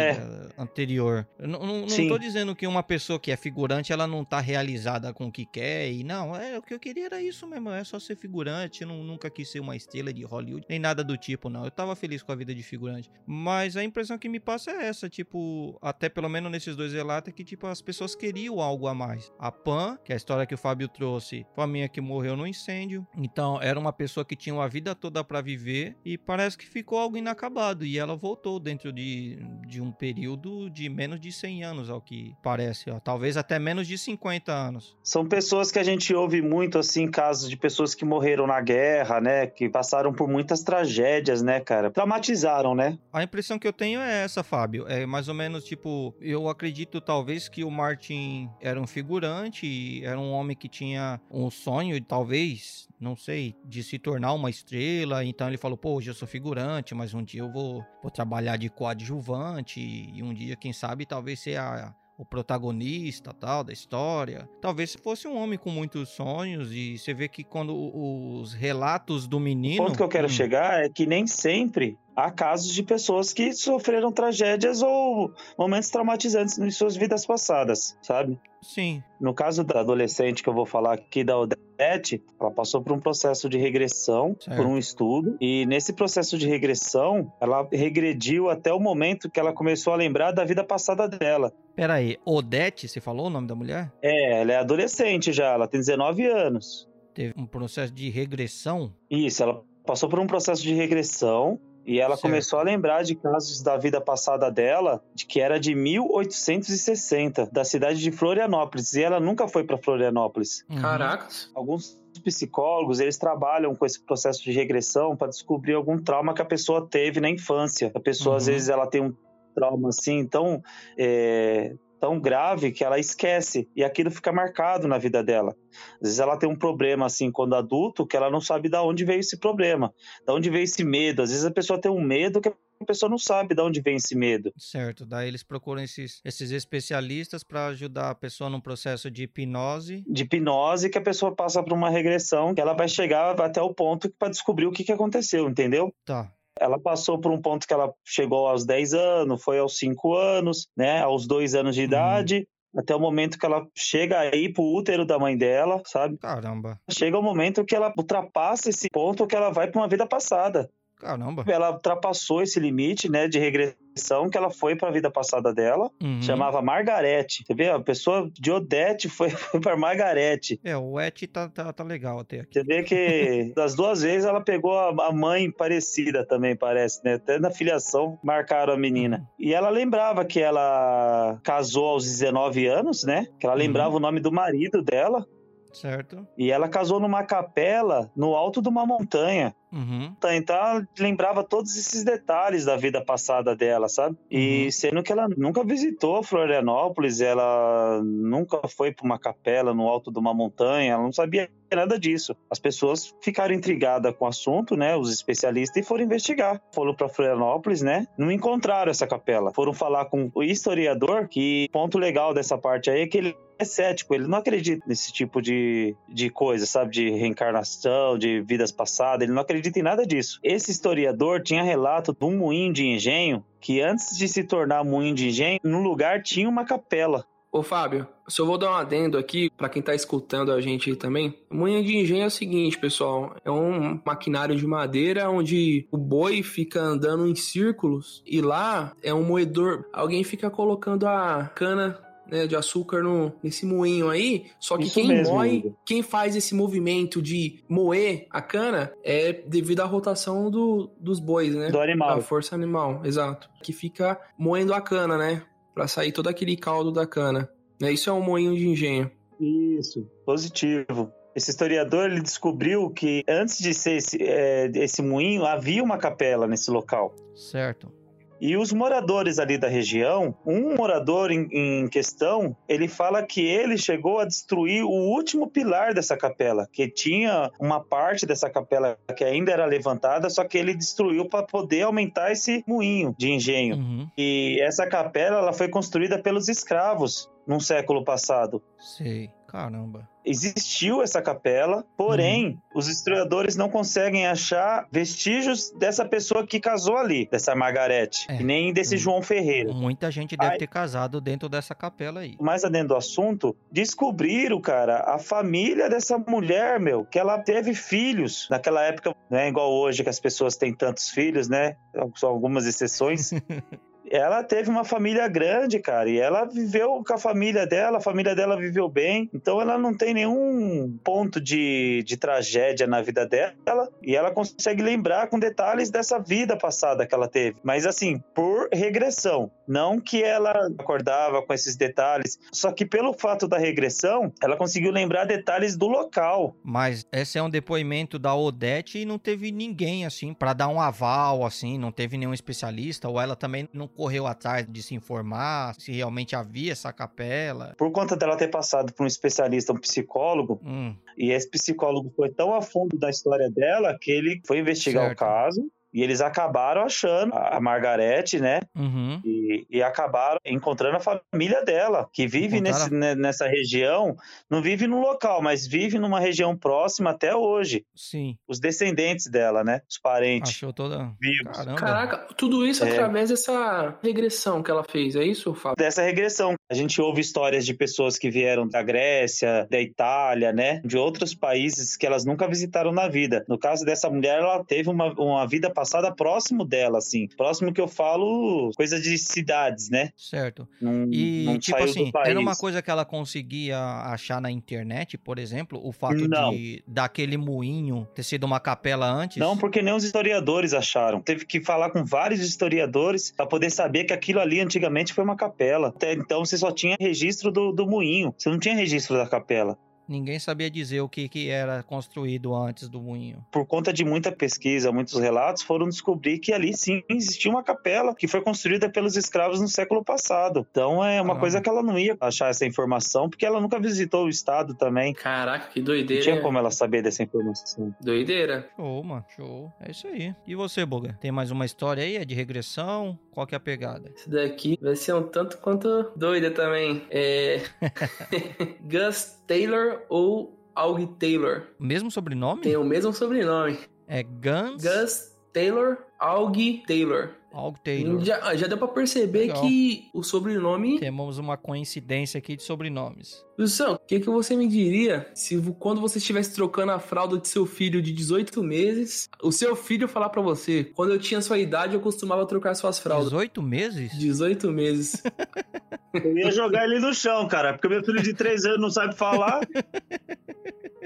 É. anterior. Eu não, não, não tô dizendo que uma pessoa que é figurante, ela não tá realizada com o que quer e não, é o que eu queria era isso mesmo, é só ser figurante, eu não, nunca quis ser uma estrela de Hollywood, nem nada do tipo, não. Eu tava feliz com a vida de figurante. Mas a impressão que me passa é essa, tipo, até pelo menos nesses dois relatos, é que, tipo, as pessoas queriam algo a mais. A Pan, que é a história que o Fábio trouxe, foi a minha que morreu no incêndio. Então, era uma pessoa que tinha uma vida toda pra viver e parece que ficou algo inacabado. E ela voltou dentro de, de um período de menos de 100 anos, ao que parece, ó. Talvez até menos de 50 anos. São pessoas que a gente ouve muito, assim, casos de pessoas que morreram na guerra, né? Que passaram por muitas tragédias, né, cara? Traumatizaram, né? A impressão que eu tenho é essa, Fábio. É mais ou menos tipo, eu acredito talvez que o Martin era um figurante, e era um homem que tinha um sonho, talvez, não sei, de se tornar uma estrela. Então ele falou: Pô, hoje eu sou figurante, mas um dia eu vou, vou trabalhar de coadjuvante, e um dia, quem sabe, talvez ser a. O protagonista tal da história. Talvez fosse um homem com muitos sonhos. E você vê que quando o- os relatos do O menino. ponto que eu quero Hum, chegar é que nem sempre há casos de pessoas que sofreram tragédias ou momentos traumatizantes em suas vidas passadas, sabe? Sim, No caso da adolescente que eu vou falar aqui da Odete, ela passou por um processo de regressão, Certo. por um estudo, e nesse processo de regressão, ela regrediu até o momento que ela começou a lembrar da vida passada dela. Pera aí, Odete, você falou o nome da mulher? É, ela é adolescente já, ela tem 19 anos. Teve um processo de regressão? Isso, ela passou por um processo de regressão e ela Certo. começou a lembrar de casos da vida passada dela, de que era de 1860, da cidade de Florianópolis, e ela nunca foi para Florianópolis. Uhum. Caracas. Alguns psicólogos, eles trabalham com esse processo de regressão para descobrir algum trauma que a pessoa teve na infância. A pessoa, às Uhum. vezes, ela tem um trauma assim, tão, é, tão grave que ela esquece e aquilo fica marcado na vida dela. Às vezes ela tem um problema assim quando adulto que ela não sabe de onde veio esse problema, de onde veio esse medo. Às vezes a pessoa tem um medo que a pessoa não sabe de onde vem esse medo. Certo, daí eles procuram esses, esses especialistas para ajudar a pessoa num processo de hipnose. De hipnose que a pessoa passa por uma regressão que ela vai chegar até o ponto para descobrir o que, que aconteceu, entendeu? Tá. Ela passou por um ponto que ela chegou aos 10 anos, foi aos 5 anos, né, aos 2 anos de Uhum. idade, até o momento que ela chega aí pro útero da mãe dela, sabe? Caramba. Chega o momento que ela ultrapassa esse ponto que ela vai para uma vida passada. Caramba. Ela ultrapassou esse limite, né, de regressão que ela foi para a vida passada dela, Uhum. chamava Margarete. Você vê, a pessoa de Odete foi, [laughs] foi para Margarete. É, o Et tá, tá, tá legal até aqui. Você vê que [laughs] das duas vezes ela pegou a, a mãe parecida também, parece, né? Até na filiação marcaram a menina. E ela lembrava que ela casou aos 19 anos, né? Que ela Uhum. lembrava o nome do marido dela. Certo? E ela casou numa capela no alto de uma montanha. Uhum. Então ela lembrava todos esses detalhes da vida passada dela, sabe? E Uhum. sendo que ela nunca visitou Florianópolis, ela nunca foi para uma capela no alto de uma montanha, ela não sabia nada disso. As pessoas ficaram intrigadas com o assunto, né? Os especialistas e foram investigar. Foram para Florianópolis, né? Não encontraram essa capela. Foram falar com o historiador que ponto legal dessa parte aí é que ele é cético, ele não acredita nesse tipo de, de coisa, sabe? De reencarnação, de vidas passadas, ele não acredita em nada disso. Esse historiador tinha relato de um moinho de engenho que antes de se tornar moinho de engenho, no lugar tinha uma capela. Ô, Fábio, só vou dar um adendo aqui para quem tá escutando a gente aí também. Moinho de engenho é o seguinte, pessoal. É um maquinário de madeira onde o boi fica andando em círculos e lá é um moedor. Alguém fica colocando a cana né, de açúcar no, nesse moinho aí. Só que Isso quem mesmo, moe, Igor. quem faz esse movimento de moer a cana é devido à rotação do, dos bois, né? Do animal. A força animal, exato. Que fica moendo a cana, né? Pra sair todo aquele caldo da cana. Né? Isso é um moinho de engenho. Isso, positivo. Esse historiador ele descobriu que antes de ser esse, é, esse moinho havia uma capela nesse local. Certo. E os moradores ali da região, um morador em, em questão, ele fala que ele chegou a destruir o último pilar dessa capela, que tinha uma parte dessa capela que ainda era levantada, só que ele destruiu para poder aumentar esse moinho de engenho. Uhum. E essa capela ela foi construída pelos escravos num século passado. Sei. Caramba. Existiu essa capela, porém, os historiadores não conseguem achar vestígios dessa pessoa que casou ali, dessa Margarete, É. e nem desse Hum. João Ferreira. Muita gente deve Ai. ter casado dentro dessa capela aí. Mais adentro do assunto, descobriram, cara, a família dessa mulher, meu, que ela teve filhos. Naquela época, não é igual hoje que as pessoas têm tantos filhos, né? São algumas exceções. [laughs] ela teve uma família grande, cara, e ela viveu com a família dela, a família dela viveu bem, então ela não tem nenhum ponto de, de tragédia na vida dela, e ela consegue lembrar com detalhes dessa vida passada que ela teve. Mas assim, por regressão, não que ela acordava com esses detalhes, só que pelo fato da regressão, ela conseguiu lembrar detalhes do local. Mas esse é um depoimento da Odete e não teve ninguém assim pra dar um aval assim, não teve nenhum especialista ou ela também não correu atrás de se informar se realmente havia essa capela. Por conta dela ter passado por um especialista, um psicólogo, Hum, E esse psicólogo foi tão a fundo da história dela que ele foi investigar Certo. o caso e eles acabaram achando a Margarete, né? uhum. E, e acabaram encontrando a família dela, que vive nesse, né, nessa região, não vive no local, mas vive numa região próxima até hoje. Sim, Os descendentes dela, né? Os parentes achou toda. vivos. Caramba. Caraca, tudo isso É. através dessa regressão que ela fez, é isso, Fábio? Dessa regressão. A gente ouve histórias de pessoas que vieram da Grécia, da Itália, né? De outros países que elas nunca visitaram na vida. No caso dessa mulher, ela teve uma, uma vida passada próximo dela, assim. Próximo que eu falo, coisa de cidades, né? Certo. Não, E, não tipo assim, era uma coisa que ela conseguia achar na internet, por exemplo, o fato Não. de daquele moinho ter sido uma capela antes. Não, porque nem os historiadores acharam. Teve que falar com vários historiadores para poder saber que aquilo ali antigamente foi uma capela. Até então você só tinha registro do, do moinho, você não tinha registro da capela. Ninguém sabia dizer o que, que era construído antes do moinho. por conta de muita pesquisa, muitos relatos, foram descobrir que ali sim existia uma capela que foi construída pelos escravos no século passado. Então é uma Caramba. coisa que ela não ia achar essa informação, porque ela nunca visitou o estado também. Caraca, que Não doideira. tinha hein? como ela saber dessa informação. Doideira. Show, mano, show. É isso aí. E você, Boga? Tem mais uma história aí? É de regressão? Qual que é a pegada? Esse daqui vai ser um tanto quanto doida também. É. [laughs] [laughs] Gus Taylor ou Aug Taylor? Mesmo sobrenome? Tem o mesmo sobrenome. É Guns Gus Taylor, Aug Taylor. Alg Taylor. Já, já deu pra perceber Legal. que o sobrenome. Temos uma coincidência aqui de sobrenomes. Wilson, o que, que você me diria se quando você estivesse trocando a fralda de seu filho de 18 meses, o seu filho falar pra você: quando eu tinha sua idade, eu costumava trocar suas fraldas. 18 meses? 18 meses. [laughs] Eu ia jogar ele no chão, cara, porque meu filho de três anos não sabe falar.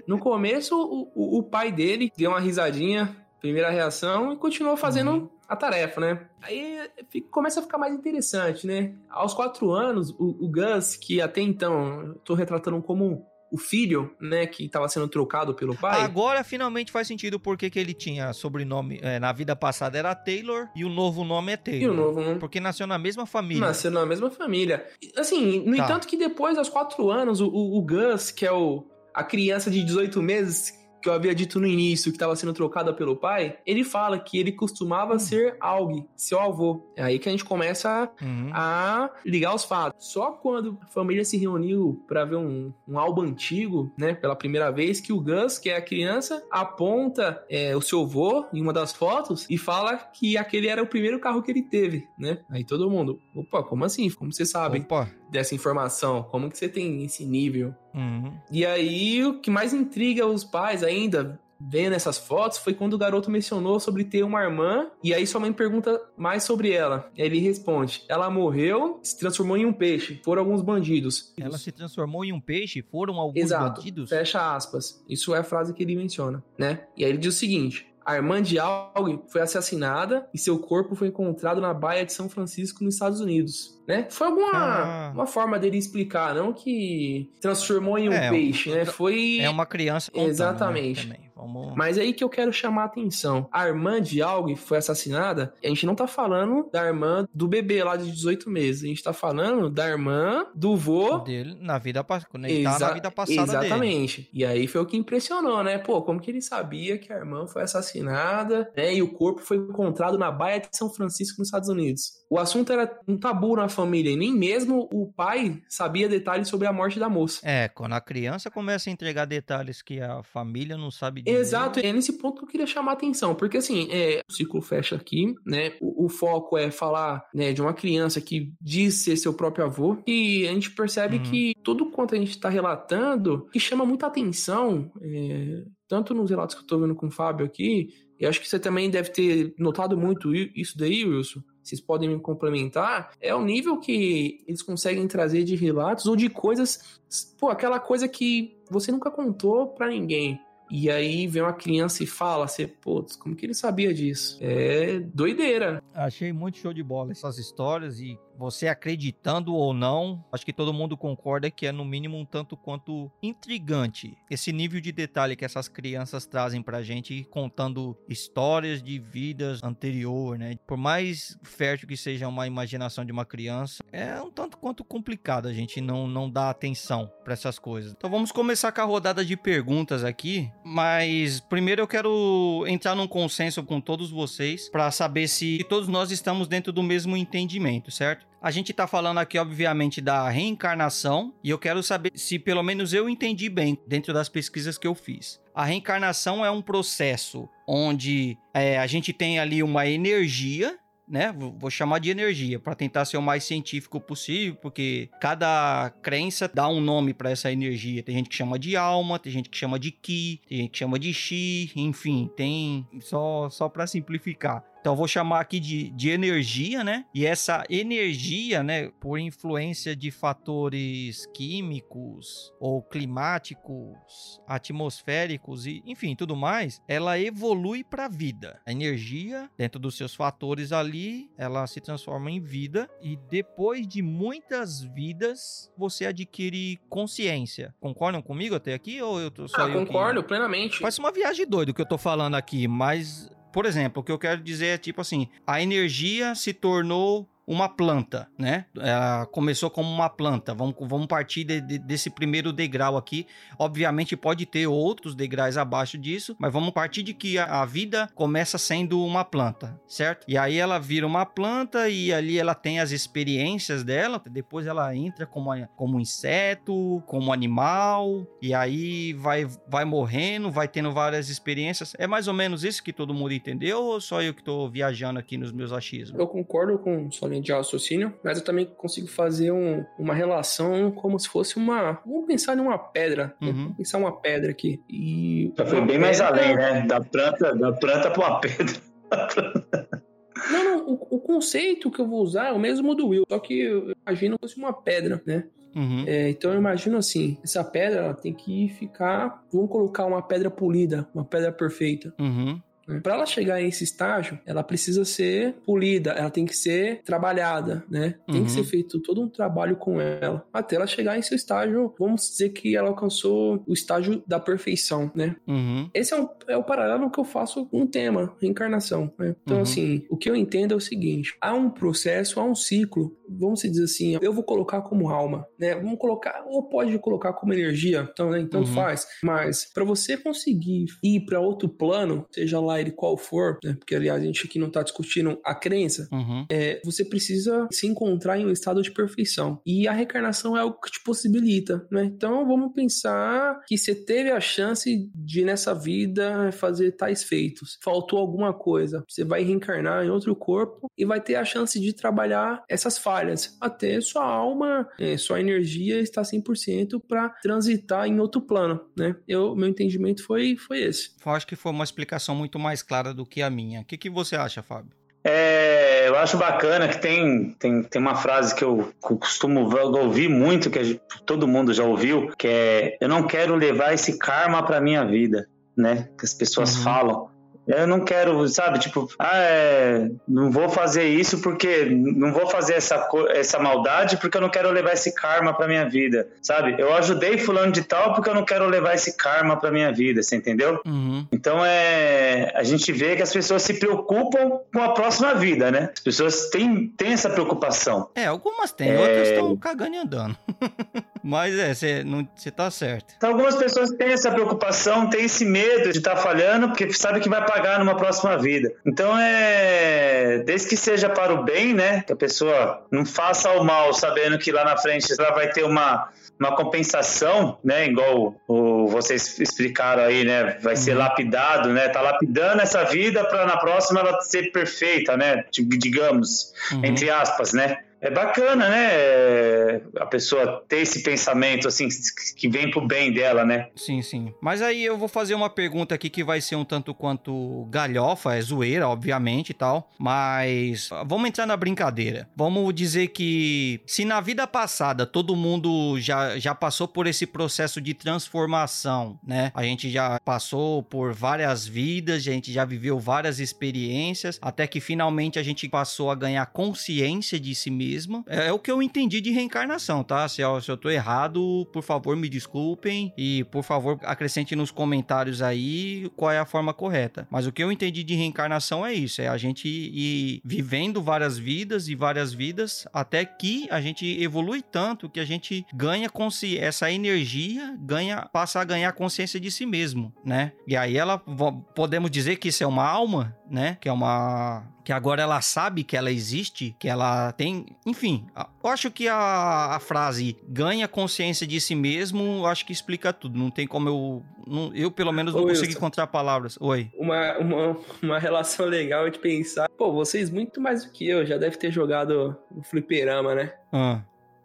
No começo, o, o- o pai dele deu uma risadinha, primeira reação, e continuou fazendo Uhum. a tarefa, né? Aí fica- começa a ficar mais interessante, né? Aos quatro anos, o, o Gus, que até então eu tô retratando como o filho, né, que tava sendo trocado pelo pai. Agora finalmente faz sentido porque que ele tinha sobrenome. é, na vida passada era Taylor e o novo nome é Taylor. E o novo não Porque nasceu na mesma família. nasceu na mesma família. Assim, no Tá. entanto que depois, aos quatro anos, o, o- o Gus, que é o, a criança de 18 meses que eu havia dito no início, que estava sendo trocada pelo pai, ele fala que ele Hum. costumava ser Aug, seu avô. É aí que a gente começa Uhum. a ligar os fatos. Só quando a família se reuniu para ver um, um álbum antigo, né, pela primeira vez, que o Gus, que é a criança, aponta é, o seu avô em uma das fotos e fala que aquele era o primeiro carro que ele teve, né? Aí todo mundo, opa, como assim? Como você sabe? Opa, dessa informação? Como que você tem esse nível? Uhum. E aí, o que mais intriga os pais ainda, vendo essas fotos, foi quando o garoto mencionou sobre ter uma irmã, e aí sua mãe pergunta mais sobre ela. Ele responde: ela morreu, se transformou em um peixe, foram alguns bandidos. Ela se transformou em um peixe? Foram alguns Exato. bandidos? Fecha aspas. Isso é a frase que ele menciona, né? E aí ele diz o seguinte: a irmã de Aug foi assassinada e seu corpo foi encontrado na Baía de São Francisco, nos Estados Unidos. Né? Foi alguma Ah. uma forma dele explicar, não que transformou em um É, peixe, né? Foi. É uma criança contando, né, Exatamente. também. Vamos... Mas aí que eu quero chamar a atenção. A irmã de Aug foi assassinada. A gente não tá falando da irmã do bebê lá de 18 meses. A gente tá falando da irmã do vô dele na vida. Quando ele tá Exa- na vida passada dele. Exatamente. E aí foi o que impressionou, né? Pô, como que ele sabia que a irmã foi assassinada, né? E o corpo foi encontrado na Baía de São Francisco, nos Estados Unidos. O assunto era um tabu na família, e nem mesmo o pai sabia detalhes sobre a morte da moça. É, quando a criança começa a entregar detalhes que a família não sabe dizer. Exato, é nesse ponto que eu queria chamar a atenção, porque assim, é, o ciclo fecha aqui, né? O, o foco é falar né, de uma criança que diz ser seu próprio avô, e a gente percebe Uhum. que tudo quanto a gente está relatando, que chama muita atenção, é, tanto nos relatos que eu tô vendo com o Fábio aqui, e acho que você também deve ter notado muito isso daí, Wilson. Vocês podem me complementar. É o nível que eles conseguem trazer de relatos ou de coisas. Pô, aquela coisa que você nunca contou pra ninguém. E aí vem uma criança e fala, você, putz, como que ele sabia disso? É doideira. Achei muito show de bola essas histórias e você acreditando ou não, acho que todo mundo concorda que é no mínimo um tanto quanto intrigante esse nível de detalhe que essas crianças trazem pra gente contando histórias de vidas anterior, né? Por mais fértil que seja uma imaginação de uma criança, é um tanto quanto complicado a gente não não dar atenção pra essas coisas. Então vamos começar com a rodada de perguntas aqui, mas primeiro eu quero entrar num consenso com todos vocês pra saber se todos nós estamos dentro do mesmo entendimento, certo? A gente tá falando aqui, obviamente, da reencarnação, e eu quero saber se pelo menos eu entendi bem dentro das pesquisas que eu fiz. A reencarnação é um processo onde é, a gente tem ali uma energia né? Vou chamar de energia para tentar ser o mais científico possível, porque cada crença dá um nome para essa energia. Tem gente que chama de alma, tem gente que chama de ki, tem gente que chama de chi, enfim, tem só só para simplificar. Então eu vou chamar aqui de, de energia, né? E essa energia, né, por influência de fatores químicos ou climáticos, atmosféricos e, enfim, tudo mais, ela evolui para a vida. A energia, dentro dos seus fatores ali, ela se transforma em vida e depois de muitas vidas, você adquire consciência. Concordam comigo até aqui ou eu tô só ah, eu que- concordo plenamente. Parece uma viagem doida o que eu tô falando aqui, mas, por exemplo, o que eu quero dizer é tipo assim: a energia se tornou uma planta, né? Ela começou como uma planta. Vamos, vamos partir de- de- desse primeiro degrau aqui. Obviamente pode ter outros degraus abaixo disso, mas vamos partir de que a, a vida começa sendo uma planta, certo? E aí ela vira uma planta e ali ela tem as experiências dela. Depois ela entra como, como inseto, como animal, e aí vai, vai morrendo, vai tendo várias experiências. É mais ou menos isso que todo mundo entendeu ou só eu que tô viajando aqui nos meus achismos? Eu concordo com sua linha de raciocínio, mas eu também consigo fazer um- uma relação como se fosse uma. Vamos pensar em uma pedra. Uhum. Vamos pensar uma pedra aqui. E. Já foi uma bem mais pedra- além, né? Da planta, da planta pra uma pedra. [laughs] Não, não, o, o conceito que eu vou usar é o mesmo do Will, só que eu imagino que fosse uma pedra, né? Uhum. É, então eu imagino assim, essa pedra ela tem que ficar, vamos colocar uma pedra polida, uma pedra perfeita. Uhum. Para ela chegar a esse estágio, ela precisa ser polida, ela tem que ser trabalhada, né? Tem Uhum. que ser feito todo um trabalho com ela, até ela chegar a esse estágio, vamos dizer que ela alcançou o estágio da perfeição, né? Uhum. Esse é, um, é o paralelo que eu faço com o tema, reencarnação. né? Então, Uhum. assim, o que eu entendo é o seguinte: há um processo, há um ciclo. Vamos dizer assim, eu vou colocar como alma, né? Vamos colocar, ou pode colocar como energia, então, né? Então Uhum. faz. Mas para você conseguir ir para outro plano, seja lá lá ele qual for, né? Porque aliás a gente aqui não tá discutindo a crença, Uhum. é, você precisa se encontrar em um estado de perfeição. E a reencarnação é o que te possibilita, né? Então vamos pensar que você teve a chance de nessa vida fazer tais feitos. Faltou alguma coisa. Você vai reencarnar em outro corpo e vai ter a chance de trabalhar essas falhas até sua alma, é, sua energia estar 100% para transitar em outro plano, né? Eu, meu entendimento foi, foi esse. Eu acho que foi uma explicação muito mais clara do que a minha. O que, que você acha, Fábio? É, eu acho bacana que tem, tem, tem uma frase que eu costumo ouvir muito, que todo mundo já ouviu, que é eu não quero levar esse karma pra minha vida, né? Que as pessoas Uhum. falam. Eu não quero, sabe, tipo, ah, é, não vou fazer isso porque não vou fazer essa, essa maldade porque eu não quero levar esse karma pra minha vida, sabe? Eu ajudei fulano de tal porque eu não quero levar esse karma pra minha vida, você entendeu? Uhum. Então é a gente vê que as pessoas se preocupam com a próxima vida, né? As pessoas têm, têm essa preocupação. É, algumas tem, É. outras estão cagando e andando. [laughs] Mas é, você tá certo. Então algumas pessoas têm essa preocupação, têm esse medo de estar falhando, porque sabe que vai pagar numa próxima vida. Então é desde que seja para o bem, né? Que a pessoa não faça o mal, sabendo que lá na frente ela vai ter uma uma compensação, né? Igual o, vocês explicaram aí, né? Vai ser Uhum. lapidado, né? Tá lapidando essa vida para na próxima ela ser perfeita, né? Digamos, Uhum. entre aspas, né? É bacana, né? A pessoa ter esse pensamento, assim, que vem pro bem dela, né? Sim, sim. Mas aí eu vou fazer uma pergunta aqui que vai ser um tanto quanto galhofa, é zoeira, obviamente e tal. Mas vamos entrar na brincadeira. Vamos dizer que se na vida passada todo mundo já, já passou por esse processo de transformação, né? A gente já passou por várias vidas, a gente já viveu várias experiências, até que finalmente a gente passou a ganhar consciência de si mesmo. É, é o que eu entendi de reencarnação, tá? Se eu, se eu tô errado, por favor, me desculpem e, por favor, acrescente nos comentários aí qual é a forma correta. Mas o que eu entendi de reencarnação é isso, é a gente ir vivendo várias vidas e várias vidas até que a gente evolui tanto que a gente ganha consci... essa energia, ganha passa a ganhar consciência de si mesmo, né? E aí ela podemos dizer que isso é uma alma, né? Que é uma que agora ela sabe que ela existe, que ela tem. Enfim, eu acho que a, a frase ganha consciência de si mesmo, acho que explica tudo. Não tem como eu. não- eu, pelo menos, não Ô, consigo Wilson. encontrar palavras. Oi. Uma, uma, uma relação legal de pensar, pô, vocês muito mais do que eu, já deve ter jogado no fliperama, né? Ah,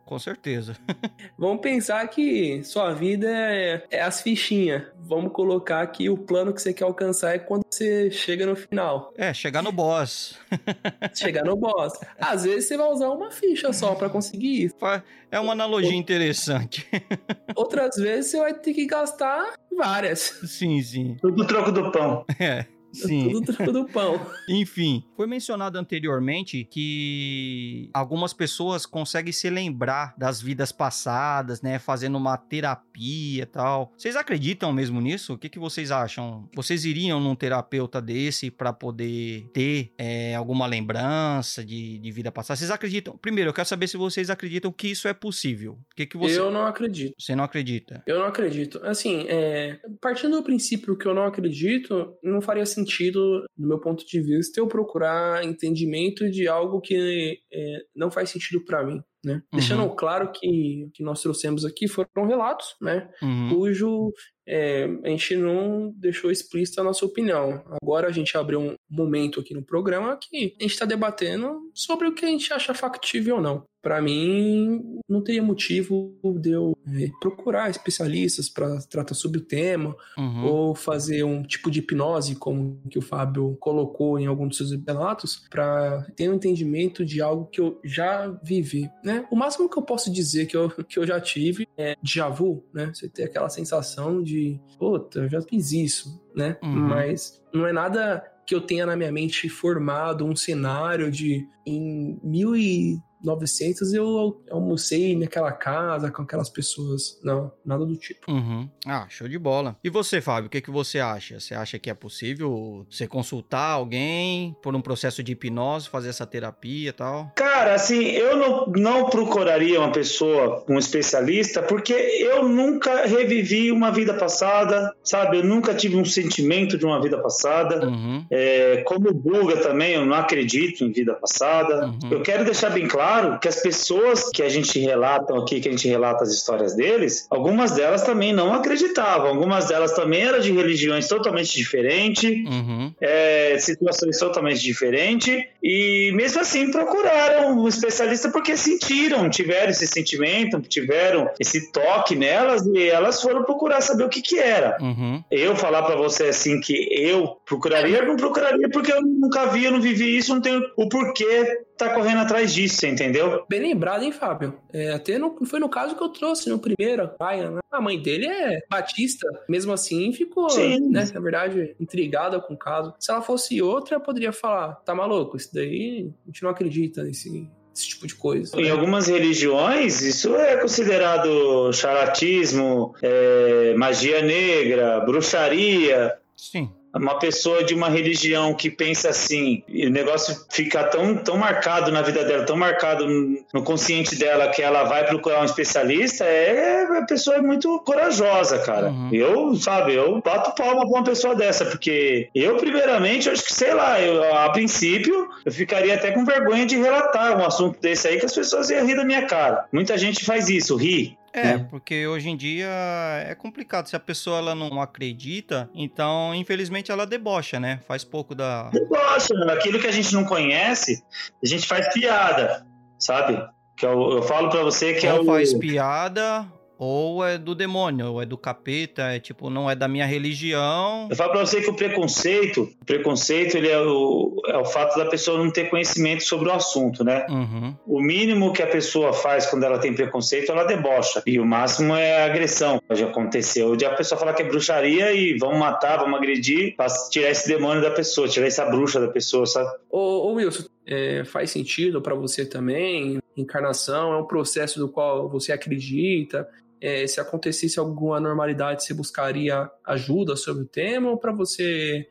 com certeza. [laughs] Vamos pensar que sua vida é, é as fichinhas. Vamos colocar aqui o plano que você quer alcançar é quando você chega no final. É, chegar no boss. [laughs] Chegar no boss. Às vezes você vai usar uma ficha só pra conseguir isso. É uma analogia interessante. [laughs] Outras vezes você vai ter que gastar várias. sim, sim. Tudo troco do pão. É. Sim. Tudo troco do pão. Enfim, foi mencionado anteriormente que algumas pessoas conseguem se lembrar das vidas passadas, né? Fazendo uma terapia e tal. Vocês acreditam mesmo nisso? O que, que vocês acham? Vocês iriam num terapeuta desse pra poder ter é, alguma lembrança de, de vida passada? Vocês acreditam? Primeiro, eu quero saber se vocês acreditam que isso é possível. O que, que você. Eu não acredito. Você não acredita? Eu não acredito. Assim, é, partindo do princípio que eu não acredito, não faria sentido, do meu ponto de vista, eu procurar entendimento de algo que é, não faz sentido pra mim. Né? Uhum. Deixando claro que o que nós trouxemos aqui foram relatos, né? Uhum. cujo é, a gente não deixou explícita a nossa opinião. Agora a gente abriu um momento aqui no programa que a gente está debatendo sobre o que a gente acha factível ou não. Para mim, não teria motivo de eu é, procurar especialistas para tratar sobre o tema Uhum. ou fazer um tipo de hipnose, como que o Fábio colocou em algum dos seus relatos, para ter um entendimento de algo que eu já vivi, né? O máximo que eu posso dizer que eu, que eu já tive é déjà vu, né? Você ter aquela sensação de, puta, eu já fiz isso, né? Uhum. Mas não é nada que eu tenha na minha mente formado um cenário de em 1900 eu almocei naquela casa com aquelas pessoas. Não, nada do tipo. Uhum. Ah, show de bola. E você, Fábio, o que, que você acha? Você acha que é possível você consultar alguém por um processo de hipnose, fazer essa terapia e tal? Cara, assim, eu não, não procuraria uma pessoa, um especialista, porque eu nunca revivi uma vida passada, sabe? Eu nunca tive um sentimento de uma vida passada. Uhum. É, como Buga também, eu não acredito em vida passada. Uhum. Eu quero deixar bem claro que as pessoas que a gente relata aqui, que a gente relata as histórias deles, algumas delas também não acreditavam, algumas delas também eram de religiões totalmente diferentes, Uhum. é, situações totalmente diferentes, e mesmo assim procuraram um especialista porque sentiram, tiveram esse sentimento, tiveram esse toque nelas e elas foram procurar saber o que que era. Uhum. Eu falar pra você assim que eu procuraria, não procuraria porque eu nunca vi, eu não vivi isso, não tenho o porquê tá correndo atrás disso, você entendeu? Bem lembrado, hein, Fábio? É, até no, foi no caso que eu trouxe no primeiro, Ryan, né? A mãe dele é batista, mesmo assim ficou, Sim. né, na verdade, intrigada com o caso. Se ela fosse outra, eu poderia falar, tá maluco, isso daí a gente não acredita nesse, esse tipo de coisa. Em algumas religiões, isso é considerado charatismo, é, magia negra, bruxaria. Sim. Uma pessoa de uma religião que pensa assim, e o negócio fica tão, tão marcado na vida dela, tão marcado no consciente dela que ela vai procurar um especialista, é a pessoa é muito corajosa, cara. Uhum. Eu, sabe, eu bato palma pra uma pessoa dessa, porque eu, primeiramente, acho que, sei lá, eu, a princípio, eu ficaria até com vergonha de relatar um assunto desse aí que as pessoas iam rir da minha cara. Muita gente faz isso, ri. É, né? porque hoje em dia é complicado. Se a pessoa ela não acredita, então infelizmente ela debocha, né? Faz pouco da. Debocha, aquilo que a gente não conhece, a gente faz piada, sabe? Que eu, eu falo pra você que é ou o. faz piada, ou é do demônio, ou é do capeta, é tipo, não é da minha religião. Eu falo pra você que o preconceito, o preconceito, ele é o, é o fato da pessoa não ter conhecimento sobre o assunto, né? Uhum. O mínimo que a pessoa faz quando ela tem preconceito, ela debocha. E o máximo é agressão. Já aconteceu de a pessoa falar que é bruxaria e vamos matar, vamos agredir, pra tirar esse demônio da pessoa, tirar essa bruxa da pessoa, sabe? Ô, ô Wilson, é, faz sentido pra você também? Encarnação é um processo do qual você acredita? É, se acontecesse alguma anormalidade, você buscaria ajuda sobre o tema ou pra você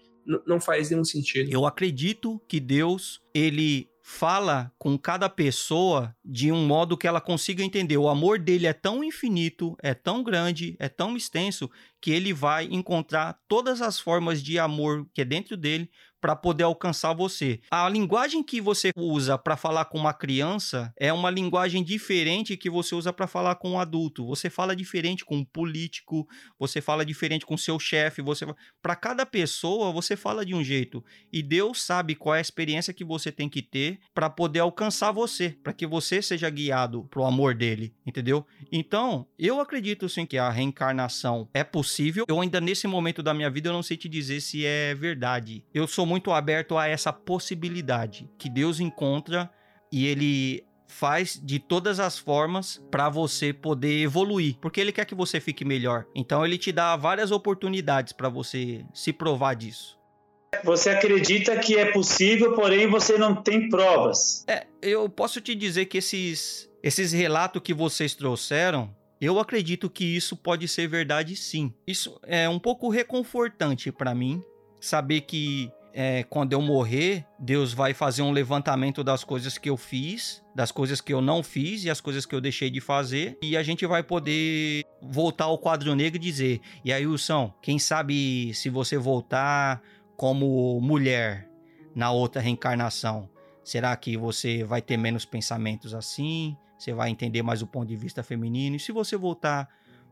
não faz nenhum sentido? Eu acredito que Deus, ele fala com cada pessoa de um modo que ela consiga entender. O amor dele é tão infinito, é tão grande, é tão extenso que ele vai encontrar todas as formas de amor que é dentro dele para poder alcançar você. A linguagem que você usa para falar com uma criança é uma linguagem diferente que você usa para falar com um adulto. Você fala diferente com um político, você fala diferente com seu chefe, você para cada pessoa você fala de um jeito. E Deus sabe qual é a experiência que você tem que ter para poder alcançar você, para que você seja guiado pro amor dele, entendeu? Então, eu acredito sim que a reencarnação é possível. Eu ainda nesse momento da minha vida eu não sei te dizer se é verdade. Eu sou muito aberto a essa possibilidade que Deus encontra e ele faz de todas as formas para você poder evoluir, porque ele quer que você fique melhor. Então ele te dá várias oportunidades para você se provar disso. Você acredita que é possível, porém você não tem provas. É, eu posso te dizer que esses esses relatos que vocês trouxeram, eu acredito que isso pode ser verdade sim. Isso é um pouco reconfortante para mim saber que é, quando eu morrer, Deus vai fazer um levantamento das coisas que eu fiz, das coisas que eu não fiz e as coisas que eu deixei de fazer. E a gente vai poder voltar ao quadro negro e dizer: E aí, Wilson, quem sabe se você voltar como mulher na outra reencarnação, será que você vai ter menos pensamentos assim? Você vai entender mais o ponto de vista feminino? E se você voltar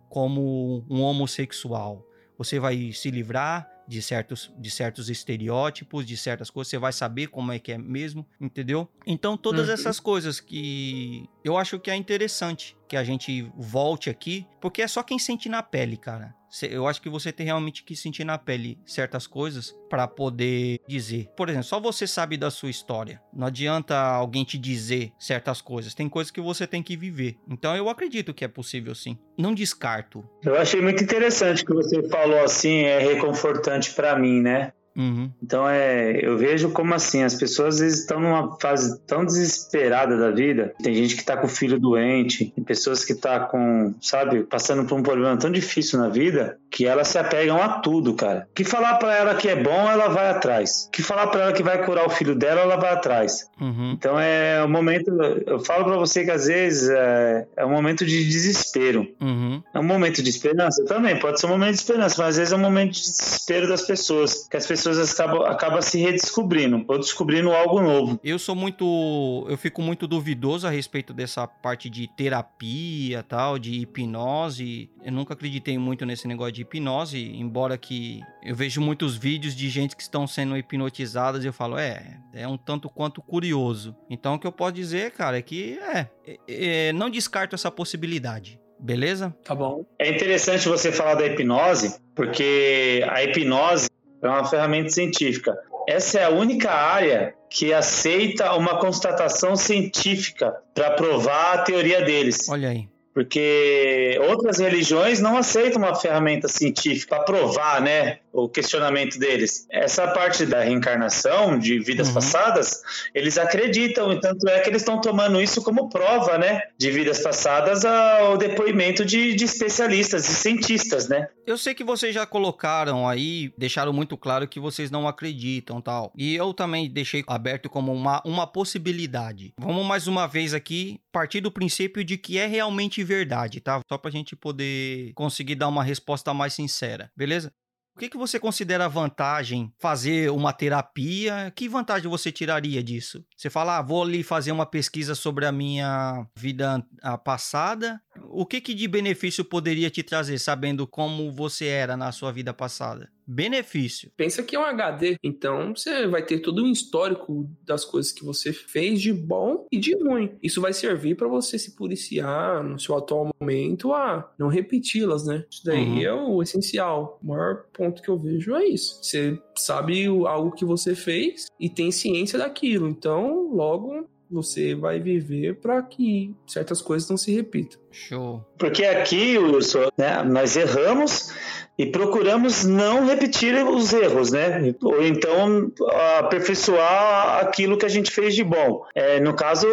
como um homossexual, você vai se livrar de certos, de certos estereótipos, de certas coisas, você vai saber como é que é mesmo, entendeu? Então, todas Uhum. essas coisas que eu acho que é interessante que a gente volte aqui, porque é só quem sente na pele, cara. Eu acho que você tem realmente que sentir na pele certas coisas para poder dizer. Por exemplo, só você sabe da sua história. Não adianta alguém te dizer certas coisas. Tem coisas que você tem que viver. Então eu acredito que é possível sim. Não descarto. Eu achei muito interessante que você falou assim, é reconfortante pra mim, né? Uhum. Então é, eu vejo como assim, as pessoas às vezes estão numa fase tão desesperada da vida. Tem gente que tá com o filho doente, tem pessoas que tá com, sabe, passando por um problema tão difícil na vida que elas se apegam a tudo, cara. Que falar para ela que é bom, ela vai atrás. Que falar para ela que vai curar o filho dela, ela vai atrás. Uhum. Então é um momento, eu falo para você que às vezes é, é um momento de desespero. Uhum. É um momento de esperança também, pode ser um momento de esperança, mas às vezes é um momento de desespero das pessoas, que as pessoas acabam, acabam se redescobrindo, ou descobrindo algo novo. Eu sou muito. Eu fico muito duvidoso a respeito dessa parte de terapia tal, de hipnose. Eu nunca acreditei muito nesse negócio de hipnose, embora que eu vejo muitos vídeos de gente que estão sendo hipnotizadas e eu falo, é, é um tanto quanto curioso. Então o que eu posso dizer, cara, é que é, é, é não descarto essa possibilidade. Beleza? Tá bom. É interessante você falar da hipnose, porque a hipnose é uma ferramenta científica. Essa é a única área que aceita uma constatação científica para provar a teoria deles. Olha aí. Porque outras religiões não aceitam uma ferramenta científica para provar, né, o questionamento deles. Essa parte da reencarnação de vidas Uhum. passadas, eles acreditam, e tanto é que eles estão tomando isso como prova, né, de vidas passadas ao depoimento de, de especialistas e cientistas, né? Eu sei que vocês já colocaram aí, deixaram muito claro que vocês não acreditam tal. E eu também deixei aberto como uma, uma possibilidade. Vamos mais uma vez aqui partir do princípio de que é realmente verdade, tá? Só pra gente poder conseguir dar uma resposta mais sincera, beleza? O que, que você considera vantagem fazer uma terapia? Que vantagem você tiraria disso? Você fala, ah, vou ali fazer uma pesquisa sobre a minha vida passada. O que, que de benefício poderia te trazer sabendo como você era na sua vida passada? Benefício. Pensa que é um HD, então você vai ter todo um histórico das coisas que você fez de bom e de ruim. Isso vai servir para você se policiar no seu atual momento a não repeti-las, né? Isso daí Uhum. é o essencial. O maior ponto que eu vejo é isso. Você sabe algo que você fez e tem ciência daquilo, então logo você vai viver para que certas coisas não se repitam. Show. Porque aqui, Wilson, né, nós erramos e procuramos não repetir os erros, né? Ou então aperfeiçoar aquilo que a gente fez de bom. É, no caso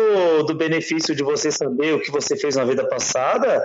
do benefício de você saber o que você fez na vida passada,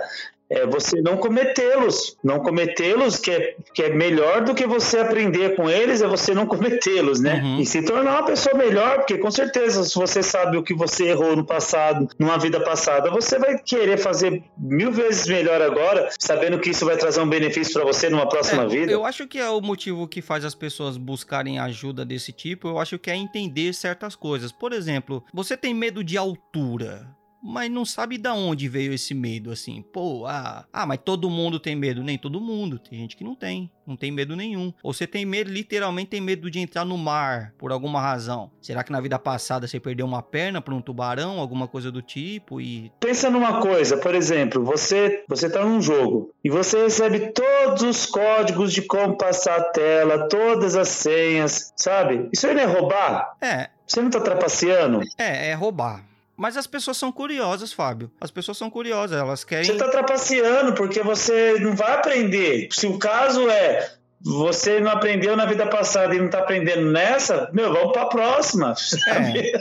é você não cometê-los. Não cometê-los, que é, que é melhor do que você aprender com eles, é você não cometê-los, né? Uhum. E se tornar uma pessoa melhor, porque com certeza, se você sabe o que você errou no passado, numa vida passada, você vai querer fazer mil vezes melhor agora, sabendo que isso vai trazer um benefício para você numa próxima É, vida. Eu acho que é o motivo que faz as pessoas buscarem ajuda desse tipo. Eu acho que é entender certas coisas. Por exemplo, você tem medo de altura. Mas não sabe da onde veio esse medo, assim. Pô, ah, ah, mas todo mundo tem medo. Nem todo mundo. Tem gente que não tem. Não tem medo nenhum. Ou você tem medo, literalmente tem medo de entrar no mar, por alguma razão. Será que na vida passada você perdeu uma perna para um tubarão, alguma coisa do tipo? E. Pensa numa coisa, por exemplo, você você tá num jogo e você recebe todos os códigos de como passar a tela, todas as senhas, sabe? Isso aí não é roubar? É, Você não tá trapaceando? é, é roubar. Mas as pessoas são curiosas, Fábio. As pessoas são curiosas, elas querem. Você tá trapaceando porque você não vai aprender. Se o caso é você não aprendeu na vida passada e não tá aprendendo nessa, meu, vamos pra próxima. [laughs] sabe?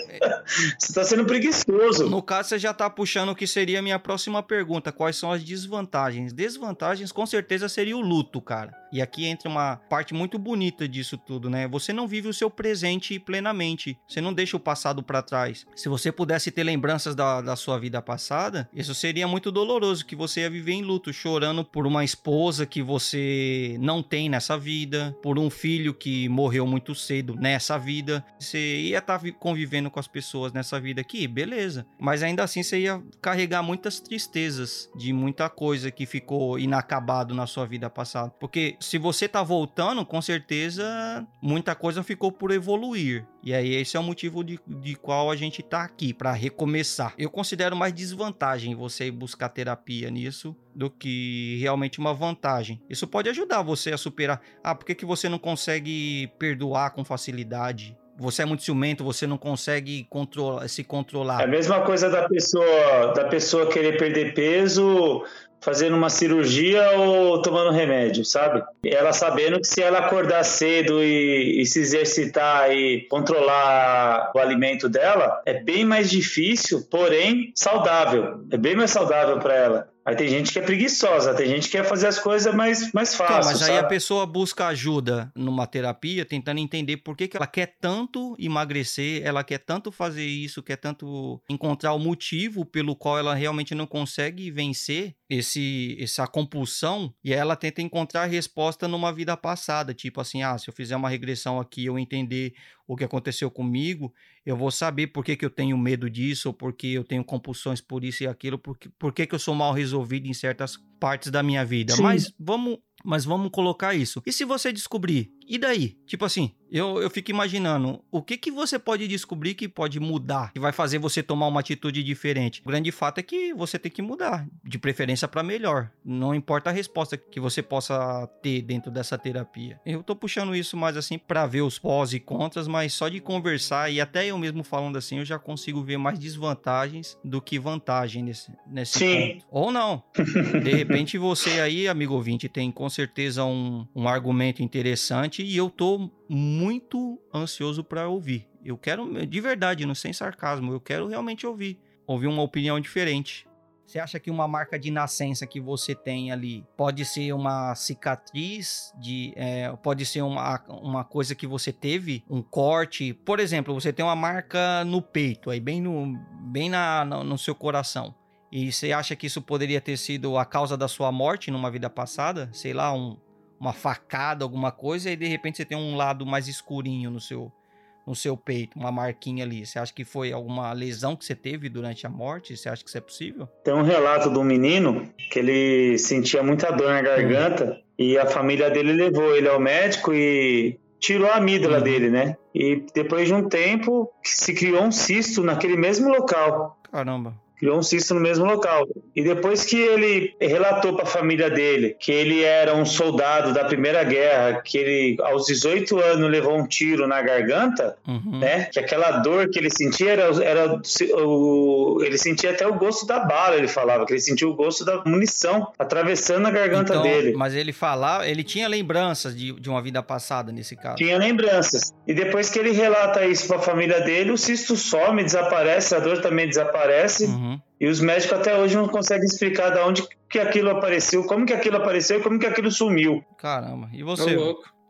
Você tá sendo preguiçoso. No caso, você já tá puxando o que seria a minha próxima pergunta. Quais são as desvantagens? Desvantagens, com certeza, seria o luto, cara. E aqui entra uma parte muito bonita disso tudo, né? Você não vive o seu presente plenamente. Você não deixa o passado pra trás. Se você pudesse ter lembranças da, da sua vida passada, isso seria muito doloroso, que você ia viver em luto, chorando por uma esposa que você não tem nessa vida, por um filho que morreu muito cedo nessa vida. Você ia estar convivendo com as pessoas nessa vida aqui, beleza. Mas ainda assim você ia carregar muitas tristezas de muita coisa que ficou inacabado na sua vida passada. Porque se você tá voltando, com certeza muita coisa ficou por evoluir. E aí esse é o motivo de, de qual a gente tá aqui, para recomeçar. Eu considero mais desvantagem você buscar terapia nisso do que realmente uma vantagem. Isso pode ajudar você a superar. Ah, por que, que você não consegue perdoar com facilidade? Você é muito ciumento, você não consegue controlar, se É a controlar. mesma coisa da pessoa, da pessoa querer perder peso fazendo uma cirurgia ou tomando remédio, sabe? Ela sabendo que se ela acordar cedo e, e, se exercitar e controlar o alimento dela, é bem mais difícil, porém saudável. É bem mais saudável para ela. Aí tem gente que é preguiçosa, tem gente que quer fazer as coisas mais, mais fácil. Então, mas aí a pessoa busca ajuda numa terapia, tentando entender por que, que ela quer tanto emagrecer, ela quer tanto fazer isso, quer tanto encontrar o motivo pelo qual ela realmente não consegue vencer esse essa compulsão e ela tenta encontrar a resposta numa vida passada, tipo assim, ah, se eu fizer uma regressão aqui, eu entender o que aconteceu comigo, eu vou saber por que, que eu tenho medo disso, ou por que eu tenho compulsões por isso e aquilo, por que, por que, que eu sou mal resolvido em certas partes da minha vida. Sim. Mas vamos mas vamos colocar isso. E se você descobrir? E daí? Tipo assim, eu, eu fico imaginando, o que que você pode descobrir que pode mudar, que vai fazer você tomar uma atitude diferente? O grande fato é que você tem que mudar, de preferência para melhor. Não importa a resposta que você possa ter dentro dessa terapia. Eu tô puxando isso mais assim para ver os pós e contras, mas só de conversar e até eu mesmo falando assim, eu já consigo ver mais desvantagens do que vantagem nesse, nesse Sim. ponto. Ou não. De repente você aí, amigo ouvinte, tem com certeza um, um argumento interessante e eu tô muito ansioso para ouvir. Eu quero, de verdade, não sem sarcasmo, eu quero realmente ouvir, ouvir uma opinião diferente. Você acha que uma marca de nascença que você tem ali pode ser uma cicatriz de, é, pode ser uma, uma coisa que você teve, um corte? Por exemplo, você tem uma marca no peito, aí bem no, bem na, no, no seu coração. E você acha que isso poderia ter sido a causa da sua morte numa vida passada? Sei lá, um, uma facada, alguma coisa, e de repente você tem um lado mais escurinho no seu, no seu peito, uma marquinha ali. Você acha que foi alguma lesão que você teve durante a morte? Você acha que isso é possível? Tem um relato de um menino que ele sentia muita dor na garganta uhum. e a família dele levou ele ao médico e tirou a amígdala uhum. dele, né? E depois de um tempo se criou um cisto naquele mesmo local. Caramba criou um cisto no mesmo local. E depois que ele relatou para a família dele que ele era um soldado da Primeira Guerra, que ele aos 18 anos levou um tiro na garganta, uhum. né? Que aquela dor que ele sentia era, era o, ele sentia até o gosto da bala, ele falava que ele sentia o gosto da munição atravessando a garganta então, dele. Mas ele falava, ele tinha lembranças de, de uma vida passada nesse caso. Tinha lembranças. E depois que ele relata isso para a família dele, o cisto some, desaparece, a dor também desaparece. Uhum. E os médicos até hoje não conseguem explicar de onde que aquilo apareceu, como que aquilo apareceu e como que aquilo sumiu. Caramba, e você?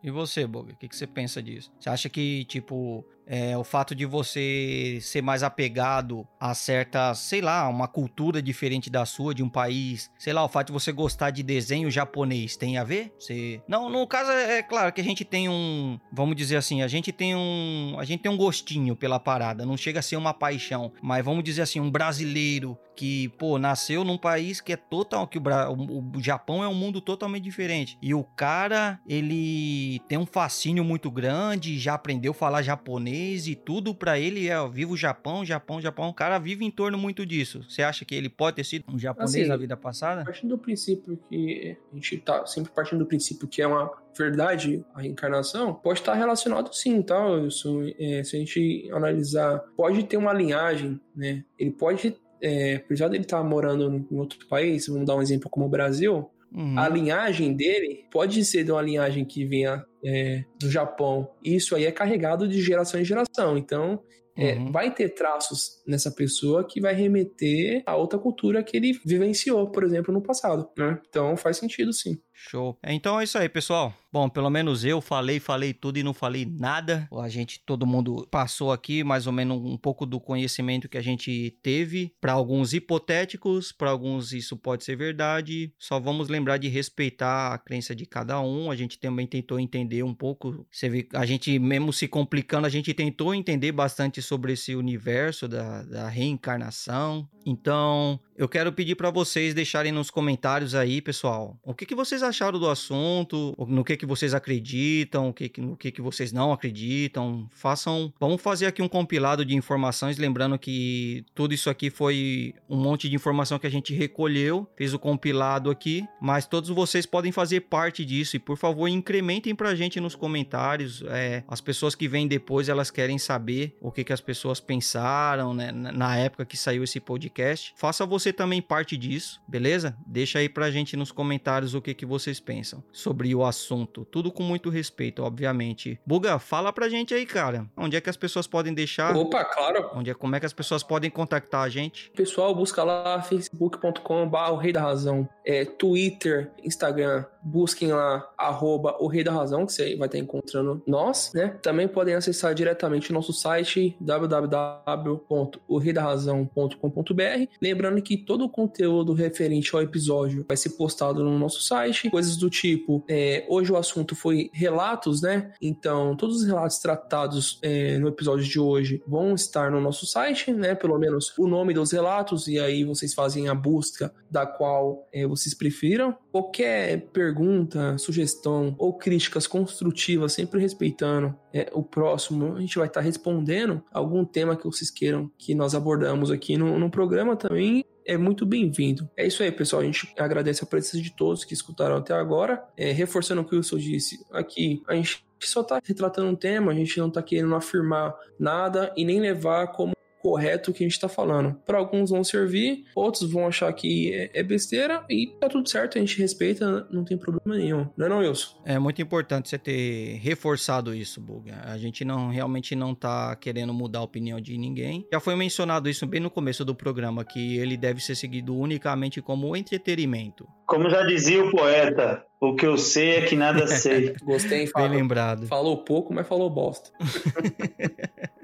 E você, Boga? O que, que você pensa disso? Você acha que, tipo, é, o fato de você ser mais apegado a certa, sei lá, uma cultura diferente da sua, de um país, sei lá, o fato de você gostar de desenho japonês tem a ver? Você... Não, no caso é, é claro que a gente tem um, vamos dizer assim, a gente tem um, a gente tem um gostinho pela parada, não chega a ser uma paixão, mas vamos dizer assim, um brasileiro que, pô, nasceu num país que é total que o, o, o Japão é um mundo totalmente diferente. E o cara, ele tem um fascínio muito grande, já aprendeu a falar japonês e tudo para ele é vivo Japão, Japão, Japão. O cara vive em torno muito disso. Você acha que ele pode ter sido um japonês assim, na vida passada? Partindo do princípio que a gente tá sempre partindo do princípio que é uma verdade a reencarnação, pode estar relacionado sim, tá? Isso, é, se a gente analisar, pode ter uma linhagem, né? Ele pode é, apesar dele estar tá morando em outro país, vamos dar um exemplo como o Brasil, uhum. a linhagem dele pode ser de uma linhagem que venha é, do Japão. Isso aí é carregado de geração em geração. Então, é, uhum. vai ter traços nessa pessoa que vai remeter a outra cultura que ele vivenciou, por exemplo, no passado. Né? Então, faz sentido sim. Show. Então é isso aí, pessoal. Bom, pelo menos eu falei, falei tudo e não falei nada. A gente, todo mundo passou aqui mais ou menos um pouco do conhecimento que a gente teve. Para alguns hipotéticos, para alguns isso pode ser verdade. Só vamos lembrar de respeitar a crença de cada um. A gente também tentou entender um pouco. Você vê, a gente mesmo se complicando, a gente tentou entender bastante sobre esse universo da, da reencarnação. Então, eu quero pedir para vocês deixarem nos comentários aí, pessoal, o que, que vocês acharam do assunto, no que, que vocês acreditam, no que, que vocês não acreditam. Façam. Vamos fazer aqui um compilado de informações, lembrando que tudo isso aqui foi um monte de informação que a gente recolheu, fez o compilado aqui, mas todos vocês podem fazer parte disso e, por favor, incrementem pra gente nos comentários. É, as pessoas que vêm depois, elas querem saber o que, que as pessoas pensaram, né, na época que saiu esse podcast. Faça você também parte disso, beleza? Deixa aí pra gente nos comentários o que, que vocês pensam sobre o assunto. Tudo com muito respeito, obviamente. Buga, fala pra gente aí, cara. Onde é que as pessoas podem deixar? Opa, claro. Onde é, como é que as pessoas podem contactar a gente? Pessoal, busca lá facebook.com.br o Rei da Razão. É, Twitter, Instagram, busquem lá arroba o Rei da Razão, que você vai estar encontrando nós, né? Também podem acessar diretamente o nosso site www.oreidarrazão.com.br. Lembrando que todo o conteúdo referente ao episódio vai ser postado no nosso site, coisas do tipo, é, hoje o assunto foi relatos, né? Então, todos os relatos tratados é, no episódio de hoje vão estar no nosso site, né? Pelo menos o nome dos relatos, e aí vocês fazem a busca da qual é, vocês prefiram. Qualquer pergunta, sugestão ou críticas construtivas, sempre respeitando é, o próximo, a gente vai estar respondendo algum tema que vocês queiram que nós abordamos aqui no, no programa também é muito bem-vindo. É isso aí, pessoal. A gente agradece a presença de todos que escutaram até agora. É, reforçando o que o Wilson disse, aqui a gente só está retratando um tema, a gente não está querendo afirmar nada e nem levar como correto o que a gente está falando. Para alguns vão servir, outros vão achar que é, é, besteira e tá tudo certo, a gente respeita, não tem problema nenhum. Não é não, Wilson? É muito importante você ter reforçado isso, Buga. A gente não realmente não tá querendo mudar a opinião de ninguém. Já foi mencionado isso bem no começo do programa, que ele deve ser seguido unicamente como entretenimento. Como já dizia o poeta, o que eu sei é que nada sei. [laughs] Gostei, Fábio. Bem lembrado. Falou pouco, mas falou bosta. [laughs]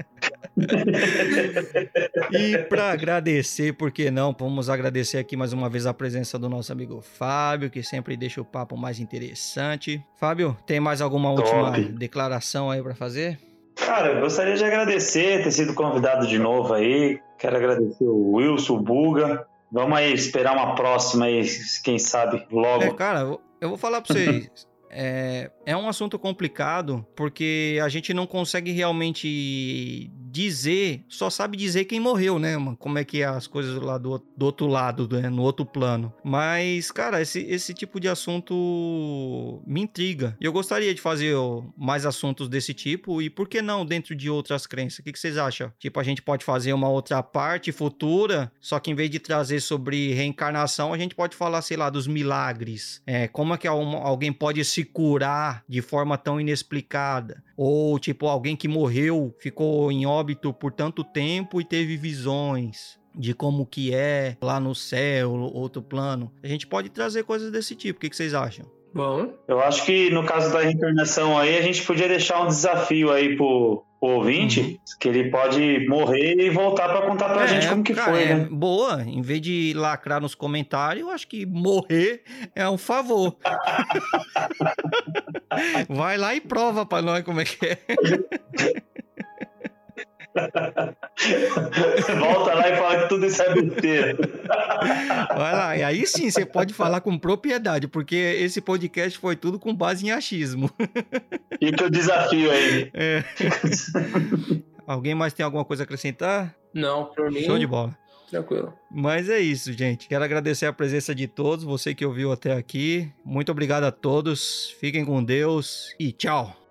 [laughs] e para agradecer, por que não? Vamos agradecer aqui mais uma vez a presença do nosso amigo Fábio, que sempre deixa o papo mais interessante. Fábio, tem mais alguma Top. última declaração aí para fazer? Cara, eu gostaria de agradecer ter sido convidado de novo aí. Quero agradecer o Wilson, o Buga. Vamos aí esperar uma próxima aí, quem sabe, logo. É, cara, eu vou falar para vocês. [laughs] é, é um assunto complicado porque a gente não consegue realmente dizer, só sabe dizer quem morreu, né, mano? Como é que é as coisas lá do, do outro lado, né? no outro plano. Mas, cara, esse, esse tipo de assunto me intriga. E eu gostaria de fazer mais assuntos desse tipo e por que não dentro de outras crenças? O que, que vocês acham? Tipo, a gente pode fazer uma outra parte futura, só que em vez de trazer sobre reencarnação, a gente pode falar, sei lá, dos milagres. É, como é que alguém pode se curar de forma tão inexplicada? Ou, tipo, alguém que morreu, ficou em óbito óbito por tanto tempo e teve visões de como que é lá no céu, outro plano. A gente pode trazer coisas desse tipo. O que, que vocês acham? Bom. Eu acho que no caso da reencarnação aí, a gente podia deixar um desafio aí pro, o ouvinte, uhum. que ele pode morrer e voltar para contar pra é, gente como que cara, foi, é, né? Boa, em vez de lacrar nos comentários, eu acho que morrer é um favor. [laughs] Vai lá e prova pra nós como é que é. [laughs] [laughs] Volta lá e fala que tudo isso é besteira. Vai lá, e aí sim você pode falar com propriedade, porque esse podcast foi tudo com base em achismo. Fica o desafio aí. É. Alguém mais tem alguma coisa a acrescentar? Não, por mim. Show de bola. Tranquilo. Mas é isso, gente. Quero agradecer a presença de todos, você que ouviu até aqui. Muito obrigado a todos. Fiquem com Deus e tchau.